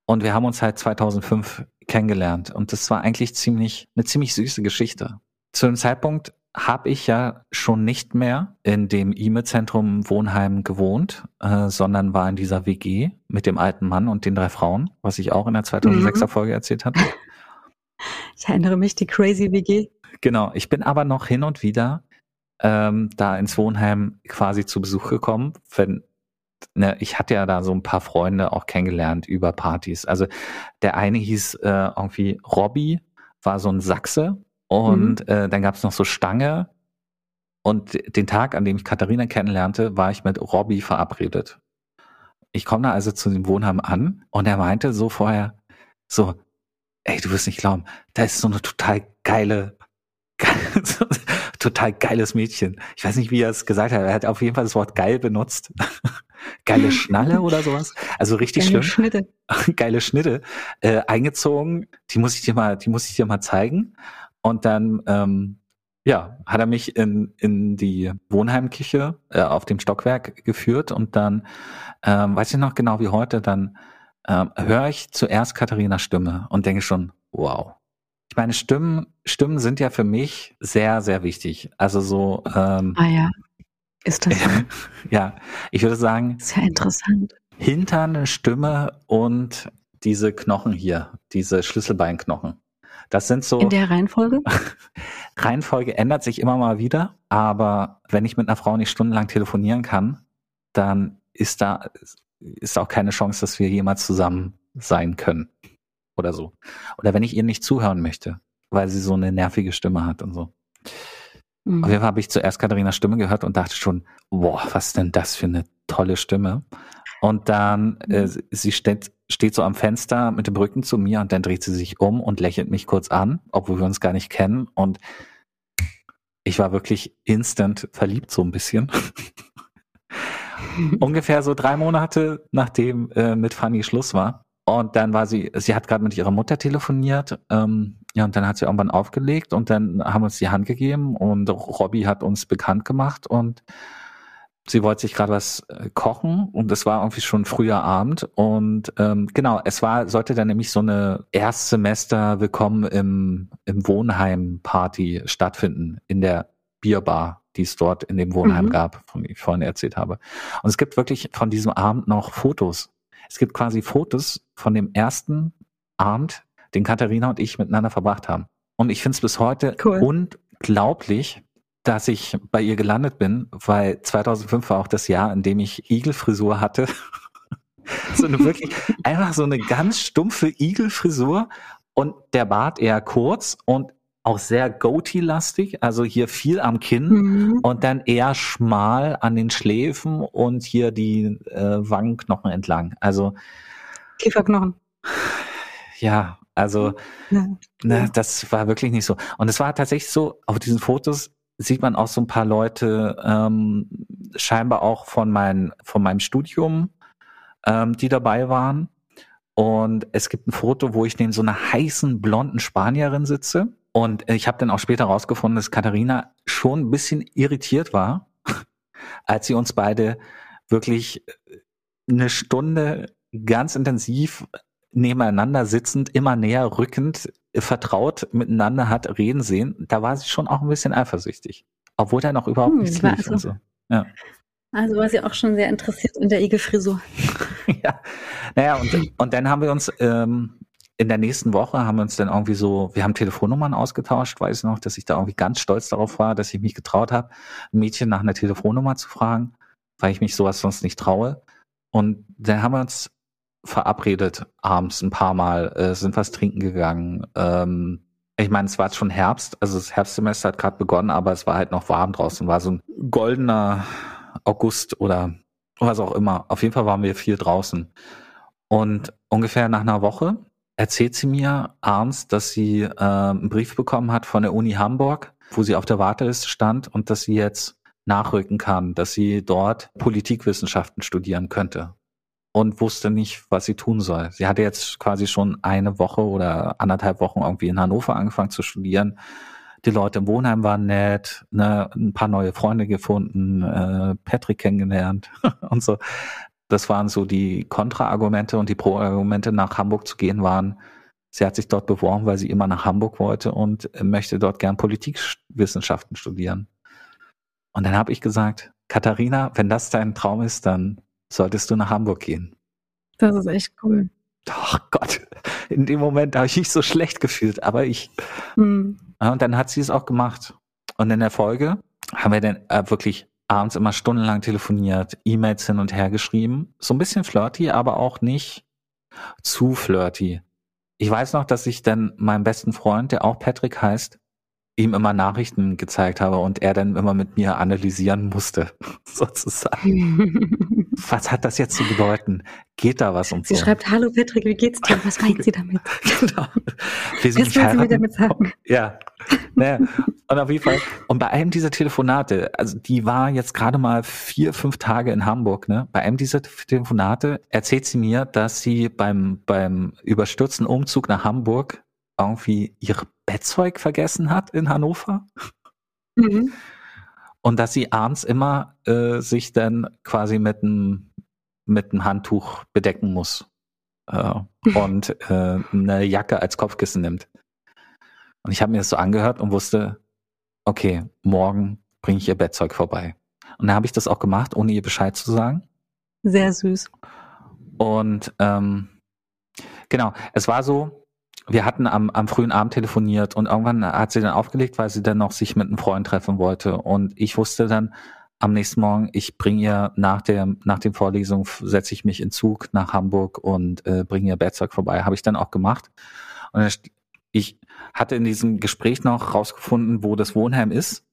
[SPEAKER 1] Und wir haben uns halt 2005 kennengelernt. Und das war eigentlich ziemlich, eine ziemlich süße Geschichte. Zu dem Zeitpunkt habe ich ja schon nicht mehr in dem IME-Zentrum Wohnheim gewohnt, äh, sondern war in dieser WG mit dem alten Mann und den drei Frauen, was ich auch in der 2006er mhm. Folge erzählt hatte. (laughs)
[SPEAKER 3] Ich erinnere mich, die Crazy WG.
[SPEAKER 1] Genau, ich bin aber noch hin und wieder ähm, da ins Wohnheim quasi zu Besuch gekommen, wenn ne, ich hatte ja da so ein paar Freunde auch kennengelernt über Partys. Also der eine hieß äh, irgendwie Robby, war so ein Sachse, und mhm. äh, dann gab es noch so Stange Und den Tag, an dem ich Katharina kennenlernte, war ich mit Robbie verabredet. Ich komme da also zu dem Wohnheim an und er meinte so vorher, so, ey, du wirst nicht glauben, da ist so eine total geile, (laughs) total geiles Mädchen. Ich weiß nicht, wie er es gesagt hat. Er hat auf jeden Fall das Wort geil benutzt. (laughs) Geile Schnalle oder sowas. Also richtig Geile schlimm. Schnitte. (laughs) Geile Schnitte. Äh, eingezogen. Die muss ich dir mal, die muss ich dir mal zeigen. Und dann, ähm, ja, hat er mich in, in die Wohnheimküche äh, auf dem Stockwerk geführt und dann, ähm, weiß ich noch genau wie heute, dann ähm, höre ich zuerst Katharinas Stimme und denke schon, wow. Ich meine, Stimmen, Stimmen sind ja für mich sehr, sehr wichtig. Also so. Ähm,
[SPEAKER 3] ah ja. Ist das? (laughs)
[SPEAKER 1] ja, ich würde sagen.
[SPEAKER 3] Sehr interessant.
[SPEAKER 1] Hintern, Stimme und diese Knochen hier, diese Schlüsselbeinknochen. Das sind so.
[SPEAKER 3] In der Reihenfolge? (laughs)
[SPEAKER 1] Reihenfolge ändert sich immer mal wieder, aber wenn ich mit einer Frau nicht stundenlang telefonieren kann, dann ist da ist auch keine Chance, dass wir jemals zusammen sein können oder so. Oder wenn ich ihr nicht zuhören möchte, weil sie so eine nervige Stimme hat und so. Mhm. Auf jeden Fall habe ich zuerst Katharinas Stimme gehört und dachte schon, boah, was ist denn das für eine tolle Stimme? Und dann, äh, mhm. sie steht, steht so am Fenster mit dem Rücken zu mir und dann dreht sie sich um und lächelt mich kurz an, obwohl wir uns gar nicht kennen. Und ich war wirklich instant verliebt, so ein bisschen. (laughs) Ungefähr so drei Monate, nachdem äh, mit Fanny Schluss war. Und dann war sie, sie hat gerade mit ihrer Mutter telefoniert, ähm, ja, und dann hat sie irgendwann aufgelegt und dann haben wir uns die Hand gegeben und Robby hat uns bekannt gemacht und sie wollte sich gerade was äh, kochen und es war irgendwie schon früher Abend und ähm, genau, es war, sollte dann nämlich so eine Erstsemester Willkommen im, im Wohnheim Party stattfinden in der Bierbar, die es dort in dem Wohnheim mhm. gab, von dem ich vorhin erzählt habe. Und es gibt wirklich von diesem Abend noch Fotos. Es gibt quasi Fotos von dem ersten Abend, den Katharina und ich miteinander verbracht haben. Und ich finde es bis heute cool. unglaublich, dass ich bei ihr gelandet bin, weil 2005 war auch das Jahr, in dem ich Igelfrisur hatte. (laughs) so eine wirklich, einfach so eine ganz stumpfe Igelfrisur und der Bart eher kurz und auch sehr goatee-lastig, also hier viel am Kinn mhm. und dann eher schmal an den Schläfen und hier die äh, Wangenknochen entlang. Also
[SPEAKER 3] Kieferknochen.
[SPEAKER 1] Ja, also ja. Ne, das war wirklich nicht so. Und es war tatsächlich so, auf diesen Fotos sieht man auch so ein paar Leute, ähm, scheinbar auch von, mein, von meinem Studium, ähm, die dabei waren. Und es gibt ein Foto, wo ich neben so einer heißen blonden Spanierin sitze. Und ich habe dann auch später rausgefunden, dass Katharina schon ein bisschen irritiert war, (laughs) als sie uns beide wirklich eine Stunde ganz intensiv nebeneinander sitzend, immer näher rückend, vertraut miteinander hat reden sehen, da war sie schon auch ein bisschen eifersüchtig. Obwohl da noch überhaupt hm, nichts lief also, und so. Ja.
[SPEAKER 3] Also war sie auch schon sehr interessiert in der Igelfrisur. (laughs)
[SPEAKER 1] ja. Naja, und, und dann haben wir uns ähm, in der nächsten Woche haben wir uns dann irgendwie so, wir haben Telefonnummern ausgetauscht, weiß ich noch, dass ich da irgendwie ganz stolz darauf war, dass ich mich getraut habe, ein Mädchen nach einer Telefonnummer zu fragen, weil ich mich sowas sonst nicht traue. Und dann haben wir uns verabredet abends ein paar Mal, äh, sind was trinken gegangen. Ähm, ich meine, es war jetzt schon Herbst, also das Herbstsemester hat gerade begonnen, aber es war halt noch warm draußen, war so ein goldener August oder was auch immer. Auf jeden Fall waren wir viel draußen. Und ungefähr nach einer Woche erzählt sie mir abends, dass sie äh, einen Brief bekommen hat von der Uni Hamburg, wo sie auf der Warteliste stand und dass sie jetzt nachrücken kann, dass sie dort Politikwissenschaften studieren könnte und wusste nicht, was sie tun soll. Sie hatte jetzt quasi schon eine Woche oder anderthalb Wochen irgendwie in Hannover angefangen zu studieren. Die Leute im Wohnheim waren nett, ne, ein paar neue Freunde gefunden, äh, Patrick kennengelernt (laughs) und so. Das waren so die Kontraargumente und die Pro-Argumente, nach Hamburg zu gehen waren. Sie hat sich dort beworben, weil sie immer nach Hamburg wollte und möchte dort gern Politikwissenschaften studieren. Und dann habe ich gesagt, Katharina, wenn das dein Traum ist, dann solltest du nach Hamburg gehen.
[SPEAKER 3] Das ist echt cool.
[SPEAKER 1] Ach Gott, in dem Moment habe ich mich so schlecht gefühlt, aber ich. Mhm. und dann hat sie es auch gemacht. Und in der Folge haben wir dann äh, wirklich abends immer stundenlang telefoniert, E-Mails hin und her geschrieben. So ein bisschen flirty, aber auch nicht zu flirty. Ich weiß noch, dass ich dann meinem besten Freund, der auch Patrick heißt, ihm immer Nachrichten gezeigt habe und er dann immer mit mir analysieren musste, (laughs) sozusagen. (laughs) was hat das jetzt zu bedeuten? Geht da was und
[SPEAKER 3] sie
[SPEAKER 1] so?
[SPEAKER 3] Sie schreibt, hallo Patrick, wie geht's dir? Was meint sie (laughs) damit? genau.
[SPEAKER 1] Will sie was will sie mir damit sagen? Ja. Naja. Und auf jeden Fall, und bei einem dieser Telefonate, also die war jetzt gerade mal vier, fünf Tage in Hamburg, ne? Bei einem dieser Telefonate erzählt sie mir, dass sie beim, beim überstürzten Umzug nach Hamburg irgendwie ihr Bettzeug vergessen hat in Hannover. Mhm. Und dass sie abends immer äh, sich dann quasi mit einem mit einem Handtuch bedecken muss äh, und äh, eine Jacke als Kopfkissen nimmt. Und ich habe mir das so angehört und wusste, okay, morgen bringe ich ihr Bettzeug vorbei. Und dann habe ich das auch gemacht, ohne ihr Bescheid zu sagen.
[SPEAKER 3] Sehr süß.
[SPEAKER 1] Und ähm, genau, es war so, wir hatten am, am frühen Abend telefoniert und irgendwann hat sie dann aufgelegt, weil sie dann noch sich mit einem Freund treffen wollte. Und ich wusste dann am nächsten Morgen, ich bringe ihr nach der nach den Vorlesungen setze ich mich in Zug nach Hamburg und äh, bringe ihr Bettzeug vorbei. Habe ich dann auch gemacht. Und ich hatte in diesem Gespräch noch rausgefunden, wo das Wohnheim ist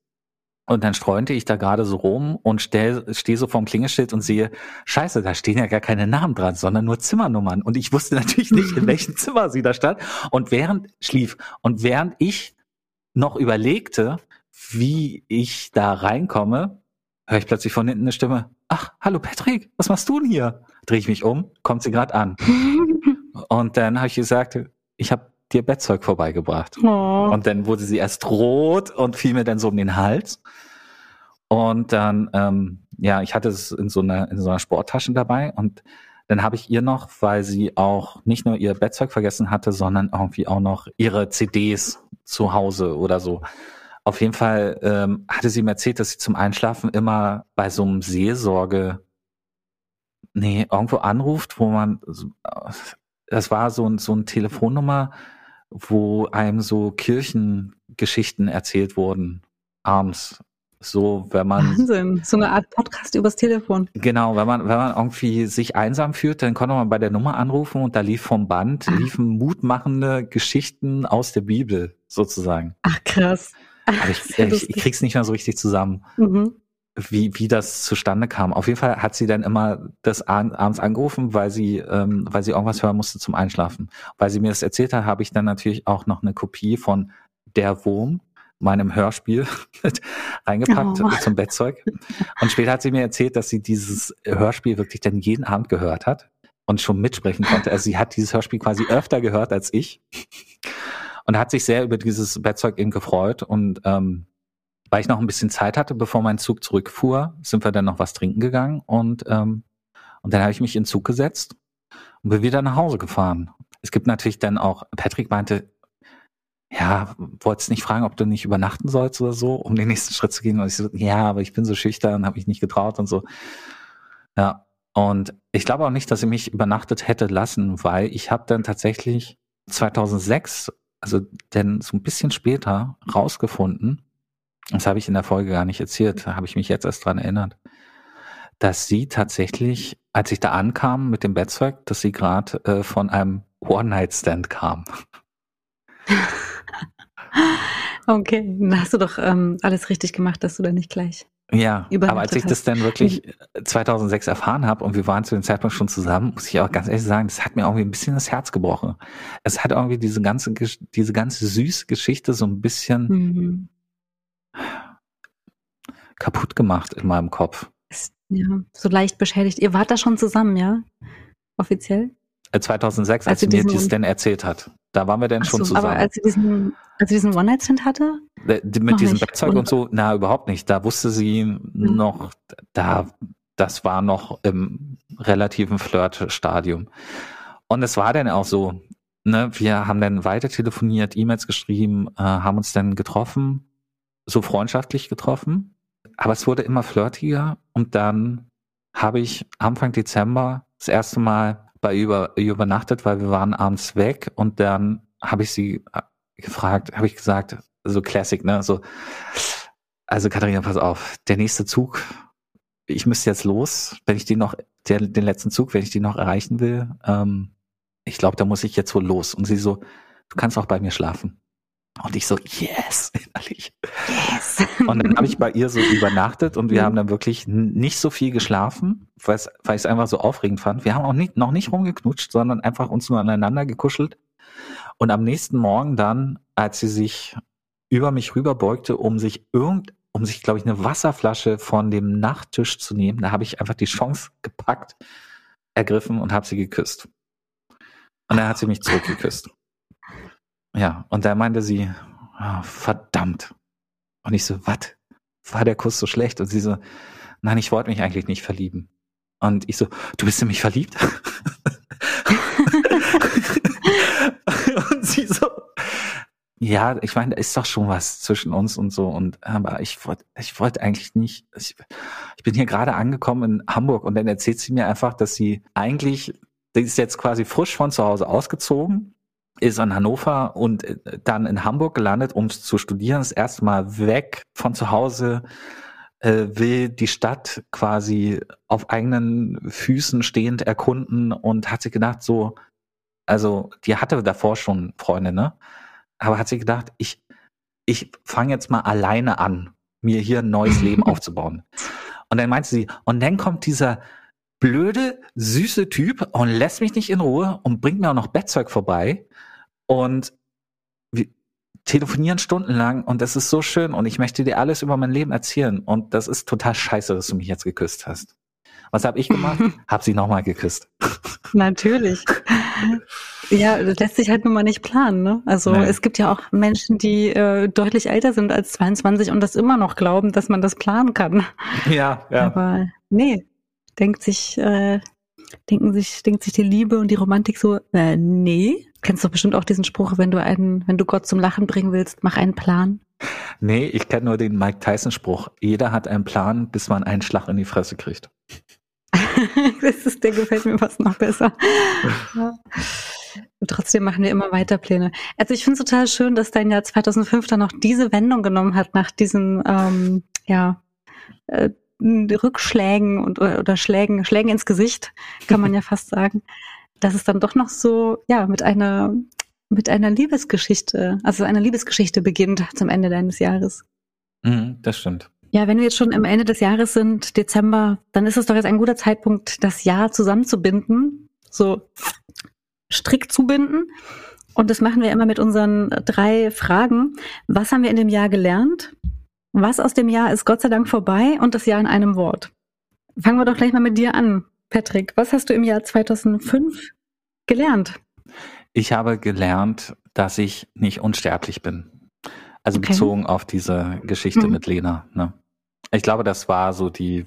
[SPEAKER 1] und dann streunte ich da gerade so rum und stehe steh so vorm Klingelschild und sehe, scheiße, da stehen ja gar keine Namen dran, sondern nur Zimmernummern. Und ich wusste (laughs) natürlich nicht, in welchem Zimmer sie da stand. Und während schlief und während ich noch überlegte, wie ich da reinkomme, höre ich plötzlich von hinten eine Stimme. Ach, hallo Patrick, was machst du denn hier? Drehe ich mich um, kommt sie gerade an. (laughs) und dann habe ich gesagt, ich habe dir Bettzeug vorbeigebracht. Oh. Und dann wurde sie erst rot und fiel mir dann so um den Hals. Und dann, ähm, ja, ich hatte es in so einer, in so einer Sporttasche dabei und dann habe ich ihr noch, weil sie auch nicht nur ihr Bettzeug vergessen hatte, sondern irgendwie auch noch ihre CDs zu Hause oder so. Auf jeden Fall ähm, hatte sie mir erzählt, dass sie zum Einschlafen immer bei so einem Seelsorge, nee, irgendwo anruft, wo man, das war so ein, so ein Telefonnummer, wo einem so Kirchengeschichten erzählt wurden, abends. So, wenn man.
[SPEAKER 3] Wahnsinn, so eine Art Podcast übers Telefon.
[SPEAKER 1] Genau, wenn man, wenn man irgendwie sich einsam fühlt, dann konnte man bei der Nummer anrufen und da lief vom Band, Ach. liefen mutmachende Geschichten aus der Bibel, sozusagen.
[SPEAKER 3] Ach, krass.
[SPEAKER 1] Aber ich, (laughs) ich, ich krieg's nicht mehr so richtig zusammen. Mhm wie, wie das zustande kam. Auf jeden Fall hat sie dann immer das abends angerufen, weil sie, ähm, weil sie irgendwas hören musste zum Einschlafen. Weil sie mir das erzählt hat, habe ich dann natürlich auch noch eine Kopie von Der Wurm, meinem Hörspiel, (laughs) reingepackt oh. zum Bettzeug. Und später hat sie mir erzählt, dass sie dieses Hörspiel wirklich dann jeden Abend gehört hat und schon mitsprechen konnte. Also sie hat dieses Hörspiel quasi öfter gehört als ich und hat sich sehr über dieses Bettzeug eben gefreut und ähm, weil ich noch ein bisschen Zeit hatte, bevor mein Zug zurückfuhr, sind wir dann noch was trinken gegangen und, ähm, und dann habe ich mich in den Zug gesetzt und bin wieder nach Hause gefahren. Es gibt natürlich dann auch, Patrick meinte, ja, wolltest nicht fragen, ob du nicht übernachten sollst oder so, um den nächsten Schritt zu gehen. Und ich so, ja, aber ich bin so schüchtern, habe mich nicht getraut und so. Ja, und ich glaube auch nicht, dass ich mich übernachtet hätte lassen, weil ich habe dann tatsächlich 2006, also denn so ein bisschen später, rausgefunden, das habe ich in der Folge gar nicht erzählt, da habe ich mich jetzt erst dran erinnert, dass sie tatsächlich, als ich da ankam mit dem Bettzeug, dass sie gerade äh, von einem One-Night-Stand kam. (laughs)
[SPEAKER 3] okay, dann hast du doch ähm, alles richtig gemacht, dass du da nicht gleich.
[SPEAKER 1] Ja, aber als ich das dann wirklich 2006 erfahren habe und wir waren zu dem Zeitpunkt schon zusammen, muss ich auch ganz ehrlich sagen, das hat mir irgendwie ein bisschen das Herz gebrochen. Es hat irgendwie diese ganze, diese ganze süße Geschichte so ein bisschen mhm kaputt gemacht in meinem Kopf.
[SPEAKER 3] Ja, so leicht beschädigt. Ihr wart da schon zusammen, ja? Offiziell?
[SPEAKER 1] 2006, als, als sie mir dies denn erzählt hat. Da waren wir denn schon so, zusammen. Aber
[SPEAKER 3] als sie diesen, als sie diesen One-Night-Stand hatte?
[SPEAKER 1] Mit noch diesem Bettzeug und so? Na, überhaupt nicht. Da wusste sie mhm. noch, da, das war noch im relativen Flirt-Stadium. Und es war dann auch so, ne, wir haben dann weiter telefoniert, E-Mails geschrieben, äh, haben uns dann getroffen, so freundschaftlich getroffen. Aber es wurde immer flirtiger und dann habe ich Anfang Dezember das erste Mal bei über, übernachtet, weil wir waren abends weg und dann habe ich sie äh, gefragt, habe ich gesagt, so Classic, ne, so, also Katharina, pass auf, der nächste Zug, ich müsste jetzt los, wenn ich die noch, der, den letzten Zug, wenn ich die noch erreichen will, ähm, ich glaube, da muss ich jetzt wohl los. Und sie so, du kannst auch bei mir schlafen. Und ich so, yes, (laughs) innerlich. Und dann habe ich bei ihr so (laughs) übernachtet und wir haben dann wirklich nicht so viel geschlafen, weil ich es einfach so aufregend fand. Wir haben auch nicht, noch nicht rumgeknutscht, sondern einfach uns nur aneinander gekuschelt. Und am nächsten Morgen dann, als sie sich über mich rüberbeugte, um sich irgend, um sich, glaube ich, eine Wasserflasche von dem Nachttisch zu nehmen, da habe ich einfach die Chance gepackt, ergriffen und habe sie geküsst. Und dann hat sie mich zurückgeküsst. Ja, und da meinte sie, oh, verdammt. Und ich so, was? War der Kuss so schlecht? Und sie so, nein, ich wollte mich eigentlich nicht verlieben. Und ich so, du bist in mich verliebt? (laughs) und sie so, ja, ich meine, da ist doch schon was zwischen uns und so. Und aber ich wollte, ich wollte eigentlich nicht. Ich, ich bin hier gerade angekommen in Hamburg und dann erzählt sie mir einfach, dass sie eigentlich, die ist jetzt quasi frisch von zu Hause ausgezogen ist in Hannover und äh, dann in Hamburg gelandet, um zu studieren, das erste Mal weg von zu Hause, äh, will die Stadt quasi auf eigenen Füßen stehend erkunden und hat sich gedacht, so, also die hatte davor schon Freunde, ne? Aber hat sich gedacht, ich, ich fange jetzt mal alleine an, mir hier ein neues (laughs) Leben aufzubauen. Und dann meinte sie, und dann kommt dieser blöde, süße Typ und lässt mich nicht in Ruhe und bringt mir auch noch Bettzeug vorbei und wir telefonieren stundenlang und das ist so schön und ich möchte dir alles über mein Leben erzählen und das ist total scheiße, dass du mich jetzt geküsst hast. Was habe ich gemacht? (laughs) hab sie nochmal geküsst.
[SPEAKER 3] Natürlich. Ja, das lässt sich halt nun mal nicht planen. Ne? Also nee. es gibt ja auch Menschen, die äh, deutlich älter sind als 22 und das immer noch glauben, dass man das planen kann.
[SPEAKER 1] Ja, ja.
[SPEAKER 3] Aber nee, denkt sich, äh, denken sich, denkt sich die Liebe und die Romantik so, äh, nee, kennst doch bestimmt auch diesen Spruch, wenn du einen, wenn du Gott zum Lachen bringen willst, mach einen Plan.
[SPEAKER 1] Nee, ich kenne nur den Mike Tyson Spruch. Jeder hat einen Plan, bis man einen Schlag in die Fresse kriegt. (laughs)
[SPEAKER 3] das ist, der gefällt mir fast noch besser. ja. (laughs) trotzdem machen wir immer weiter Pläne. Also ich finde es total schön, dass dein Jahr 2005 dann noch diese Wendung genommen hat nach diesen, ähm, ja, äh, Rückschlägen und oder Schlägen, Schlägen ins Gesicht, kann man ja (laughs) fast sagen dass es dann doch noch so, ja, mit einer, mit einer Liebesgeschichte, also einer Liebesgeschichte beginnt zum Ende deines Jahres.
[SPEAKER 1] Mhm, das stimmt.
[SPEAKER 3] Ja, wenn wir jetzt schon am Ende des Jahres sind, Dezember, dann ist es doch jetzt ein guter Zeitpunkt, das Jahr zusammenzubinden, so strikt zubinden. Und das machen wir immer mit unseren drei Fragen. Was haben wir in dem Jahr gelernt? Was aus dem Jahr ist Gott sei Dank vorbei und das Jahr in einem Wort? Fangen wir doch gleich mal mit dir an. Patrick, was hast du im Jahr 2005 gelernt?
[SPEAKER 1] Ich habe gelernt, dass ich nicht unsterblich bin. Also okay. bezogen auf diese Geschichte mhm. mit Lena. Ne? Ich glaube, das war so die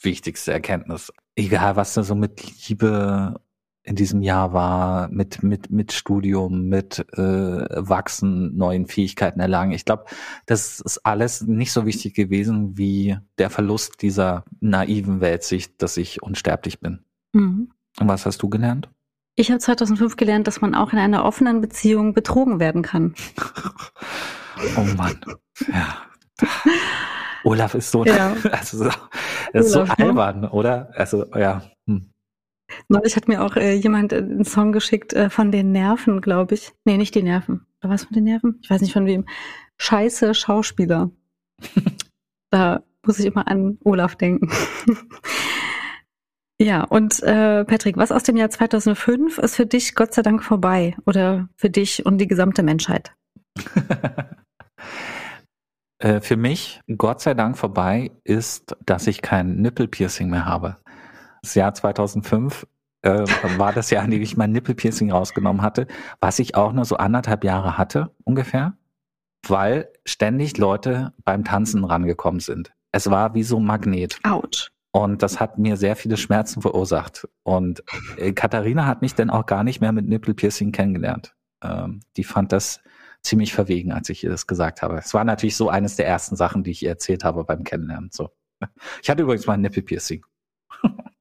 [SPEAKER 1] wichtigste Erkenntnis. Egal, was da so mit Liebe in diesem Jahr war, mit, mit, mit Studium, mit äh, Wachsen, neuen Fähigkeiten erlangen. Ich glaube, das ist alles nicht so wichtig gewesen wie der Verlust dieser naiven Weltsicht, dass ich unsterblich bin. Mhm. Und was hast du gelernt?
[SPEAKER 3] Ich habe 2005 gelernt, dass man auch in einer offenen Beziehung betrogen werden kann. (laughs)
[SPEAKER 1] oh Mann. Ja. Olaf ist so, ja. (laughs) also, ist Olaf, so ne? albern, oder? Also, ja.
[SPEAKER 3] Neulich hat mir auch äh, jemand einen Song geschickt äh, von den Nerven, glaube ich. Nee, nicht die Nerven. Oder was von den Nerven? Ich weiß nicht von wem. Scheiße Schauspieler. (laughs) da muss ich immer an Olaf denken. (laughs) ja, und äh, Patrick, was aus dem Jahr 2005 ist für dich Gott sei Dank vorbei? Oder für dich und die gesamte Menschheit? (laughs)
[SPEAKER 1] Äh, für mich, Gott sei Dank vorbei, ist, dass ich kein Nippelpiercing mehr habe. Das Jahr 2005 äh, war das Jahr, in dem ich mein Nippelpiercing rausgenommen hatte, was ich auch nur so anderthalb Jahre hatte ungefähr, weil ständig Leute beim Tanzen rangekommen sind. Es war wie so ein Magnet.
[SPEAKER 3] Autsch.
[SPEAKER 1] Und das hat mir sehr viele Schmerzen verursacht. Und äh, Katharina hat mich dann auch gar nicht mehr mit Nippelpiercing kennengelernt. Ähm, die fand das ziemlich verwegen, als ich ihr das gesagt habe. Es war natürlich so eines der ersten Sachen, die ich ihr erzählt habe beim Kennenlernen. So. Ich hatte übrigens mal ein Nippelpiercing. (laughs)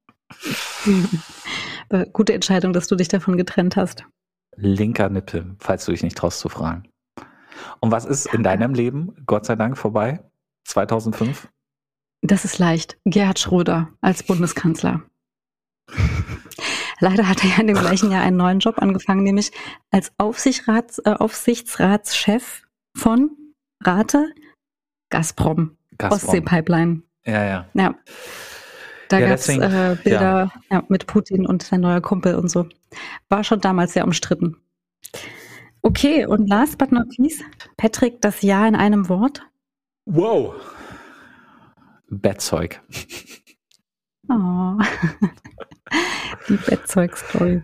[SPEAKER 3] Gute Entscheidung, dass du dich davon getrennt hast.
[SPEAKER 1] Linker Nippel, falls du dich nicht traust zu fragen. Und was ist in deinem Leben, Gott sei Dank, vorbei? 2005?
[SPEAKER 3] Das ist leicht. Gerhard Schröder als Bundeskanzler. (laughs) Leider hat er ja in dem gleichen Jahr einen neuen Job angefangen, nämlich als Aufsichtsrats, äh, Aufsichtsratschef von Rate Gazprom, Gazprom. Ostsee-Pipeline.
[SPEAKER 1] Ja, ja.
[SPEAKER 3] Ja. Da ja, gab es äh, Bilder ja. Ja, mit Putin und sein neuer Kumpel und so. War schon damals sehr umstritten. Okay, und last but not least, Patrick, das Ja in einem Wort.
[SPEAKER 1] Wow. Bettzeug.
[SPEAKER 3] Oh. (laughs) Die Bettzeug-Story.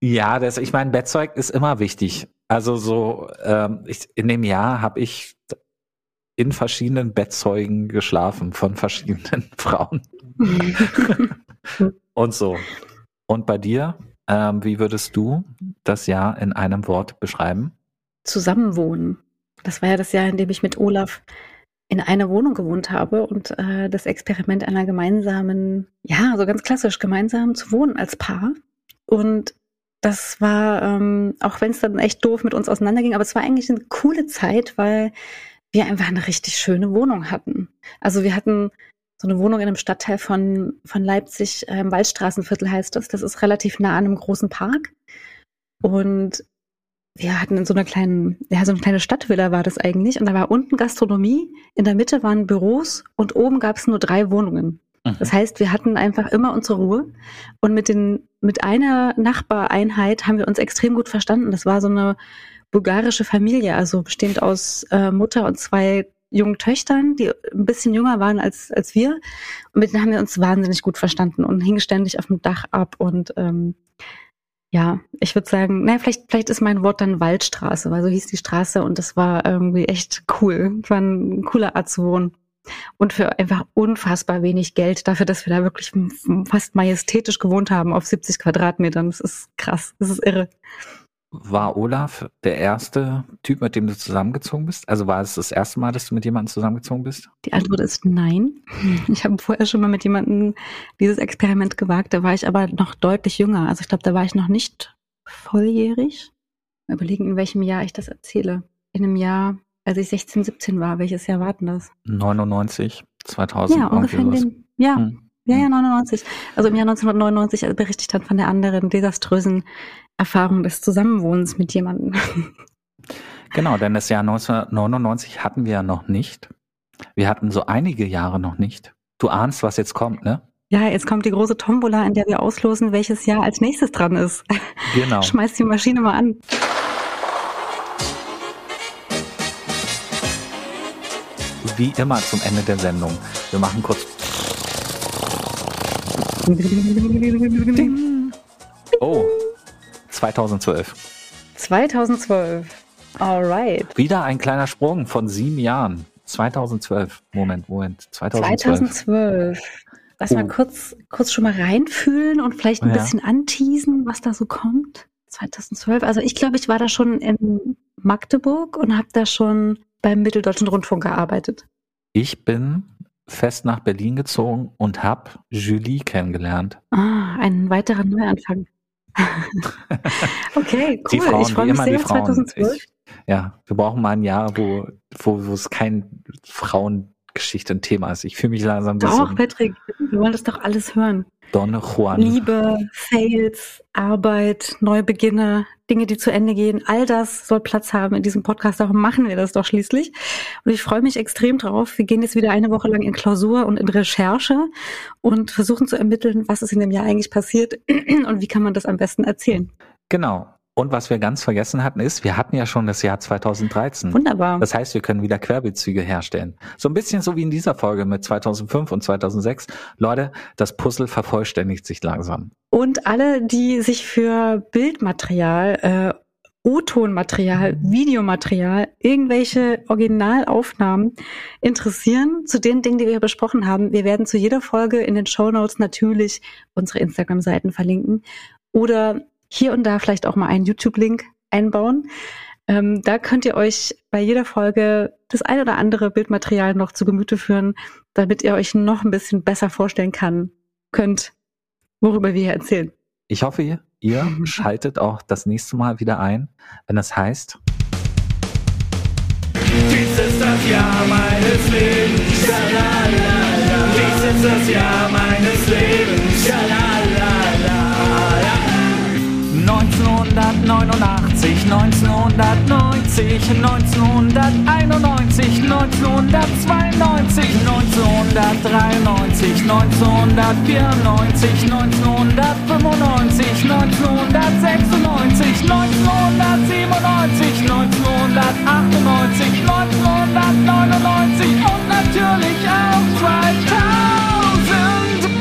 [SPEAKER 1] Ja, das, ich meine, Bettzeug ist immer wichtig. Also so, ähm, ich, in dem Jahr habe ich in verschiedenen Bettzeugen geschlafen von verschiedenen (laughs) Frauen. (laughs) und so. Und bei dir, ähm, wie würdest du das Jahr in einem Wort beschreiben?
[SPEAKER 3] Zusammenwohnen. Das war ja das Jahr, in dem ich mit Olaf in einer Wohnung gewohnt habe und äh, das Experiment einer gemeinsamen, ja, so ganz klassisch gemeinsam zu wohnen als Paar. Und das war, ähm, auch wenn es dann echt doof mit uns auseinanderging, aber es war eigentlich eine coole Zeit, weil wir einfach eine richtig schöne Wohnung hatten. Also wir hatten so eine Wohnung in einem Stadtteil von, von Leipzig, äh, im Waldstraßenviertel heißt das. Das ist relativ nah an einem großen Park. Und wir hatten in so einer kleinen, ja, so eine kleine Stadtvilla war das eigentlich. Und da war unten Gastronomie, in der Mitte waren Büros und oben gab es nur drei Wohnungen. Mhm. Das heißt, wir hatten einfach immer unsere Ruhe. Und mit den, mit einer Nachbareinheit haben wir uns extrem gut verstanden. Das war so eine bulgarische Familie, also bestehend aus äh, Mutter und zwei jungen Töchtern, die ein bisschen jünger waren als, als wir. Und mit denen haben wir uns wahnsinnig gut verstanden und hingen ständig auf dem Dach ab und ähm, ja, ich würde sagen, naja, vielleicht, vielleicht ist mein Wort dann Waldstraße, weil so hieß die Straße und das war irgendwie echt cool. War eine coole Art zu wohnen. Und für einfach unfassbar wenig Geld dafür, dass wir da wirklich fast majestätisch gewohnt haben auf 70 Quadratmetern. Das ist krass, das ist irre.
[SPEAKER 1] War Olaf der erste Typ, mit dem du zusammengezogen bist? Also war es das erste Mal, dass du mit jemandem zusammengezogen bist?
[SPEAKER 3] Die Antwort ist nein. (laughs) Ich habe vorher schon mal mit jemandem dieses Experiment gewagt. Da war ich aber noch deutlich jünger. Also ich glaube, da war ich noch nicht volljährig. Mal überlegen, in welchem Jahr ich das erzähle. In einem Jahr, als ich 16, 17 war. Welches Jahr warten das?
[SPEAKER 1] 99, 2000.
[SPEAKER 3] Ja, ungefähr in dem, ja, hm. Ja, ja, 99. Also im Jahr 1999 berichte ich dann von der anderen desaströsen Erfahrung des Zusammenwohnens mit jemandem. (laughs)
[SPEAKER 1] Genau, denn das Jahr 1999 hatten wir ja noch nicht. Wir hatten so einige Jahre noch nicht. Du ahnst, was jetzt kommt, ne?
[SPEAKER 3] Ja, jetzt kommt die große Tombola, in der wir auslosen, welches Jahr als nächstes dran ist.
[SPEAKER 1] Genau. (laughs)
[SPEAKER 3] Schmeiß die Maschine mal an.
[SPEAKER 1] Wie immer zum Ende der Sendung. Wir machen kurz. Oh, 2012.
[SPEAKER 3] 2012. Alright.
[SPEAKER 1] Wieder ein kleiner Sprung von sieben Jahren. 2012. Moment, Moment. 2012.
[SPEAKER 3] 2012. Lass oh. mal kurz, kurz schon mal reinfühlen und vielleicht ein ja. bisschen anteasen, was da so kommt. 2012. Also ich glaube, ich war da schon in Magdeburg und habe da schon beim Mitteldeutschen Rundfunk gearbeitet.
[SPEAKER 1] Ich bin fest nach Berlin gezogen und habe Julie kennengelernt.
[SPEAKER 3] Ah, ein weiterer Neuanfang. (laughs) okay, cool.
[SPEAKER 1] Die Frauen, ich freue mich sehr auf 2012. Ich, ja, wir brauchen mal ein Jahr, wo, wo, wo es kein Frauengeschichte ein Thema ist. Ich fühle mich langsam ein
[SPEAKER 3] bisschen. Doch, Patrick, wir wollen das doch alles hören.
[SPEAKER 1] Donne Juan.
[SPEAKER 3] Liebe, Fails, Arbeit, Neubeginne, Dinge, die zu Ende gehen, all das soll Platz haben in diesem Podcast. Darum machen wir das doch schließlich. Und ich freue mich extrem drauf. Wir gehen jetzt wieder eine Woche lang in Klausur und in Recherche und versuchen zu ermitteln, was ist in dem Jahr eigentlich passiert (clears throat) und wie kann man das am besten erzählen.
[SPEAKER 1] Genau. Und was wir ganz vergessen hatten, ist, wir hatten ja schon das Jahr 2013.
[SPEAKER 3] Wunderbar.
[SPEAKER 1] Das heißt, wir können wieder Querbezüge herstellen. So ein bisschen so wie in dieser Folge mit 2005 und 2006. Leute, das Puzzle vervollständigt sich langsam.
[SPEAKER 3] Und alle, die sich für Bildmaterial, äh, O-Tonmaterial, Videomaterial, irgendwelche Originalaufnahmen interessieren zu den Dingen, die wir besprochen haben. Wir werden zu jeder Folge in den Show Notes natürlich unsere Instagram-Seiten verlinken oder hier und da vielleicht auch mal einen YouTube-Link einbauen. Ähm, da könnt ihr euch bei jeder Folge das ein oder andere Bildmaterial noch zu Gemüte führen, damit ihr euch noch ein bisschen besser vorstellen kann, könnt, worüber wir hier erzählen.
[SPEAKER 1] Ich hoffe, ihr, ihr (laughs) schaltet auch das nächste Mal wieder ein, wenn es heißt.
[SPEAKER 2] Dies ist das Jahr meines Lebens. Dies ist das Jahr meines Lebens.
[SPEAKER 1] 1989, 1990, 1991, 1994, 1993, 1994, 1995, 1996, 1997, 1998, 1999 und natürlich auch 2000.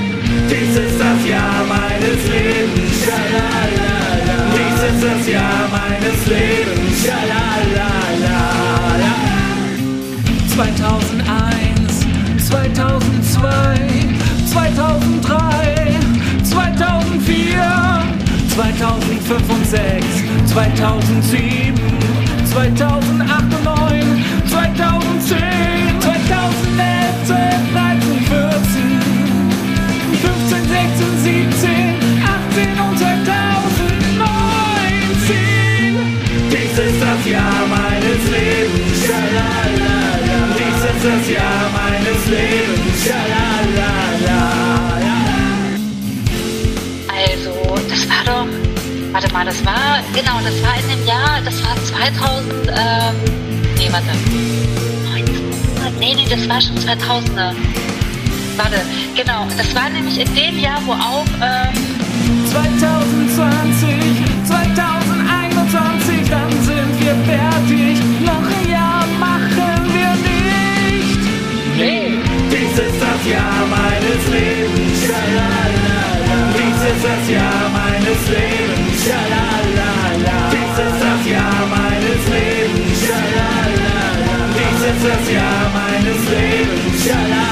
[SPEAKER 1] Dies ist das Jahr meines Lebens, schalalala. Ist das Jahr meines Lebens, schalalala. 2001, 2002, 2003, 2004, 2005 und 6, 2007, 2008 und 9, 2010, 2011, 12, 13, 14, 15, 16, 17, Das Jahr meines Lebens. Schalalala.
[SPEAKER 3] Also, das war doch. Warte mal, das war. Genau, das war in dem Jahr. Das war 2000. Ähm, nee, warte. 1900, nee, nee, das war schon 2000er. Warte, genau. Das war nämlich in dem Jahr, wo auch. Ähm,
[SPEAKER 1] 2020, das Jahr meines Lebens. Schalalala. Dies ist das Jahr meines Lebens. Schalalala. Dies ist das Jahr meines Lebens. Schalalala. Dies ist das Jahr meines Lebens.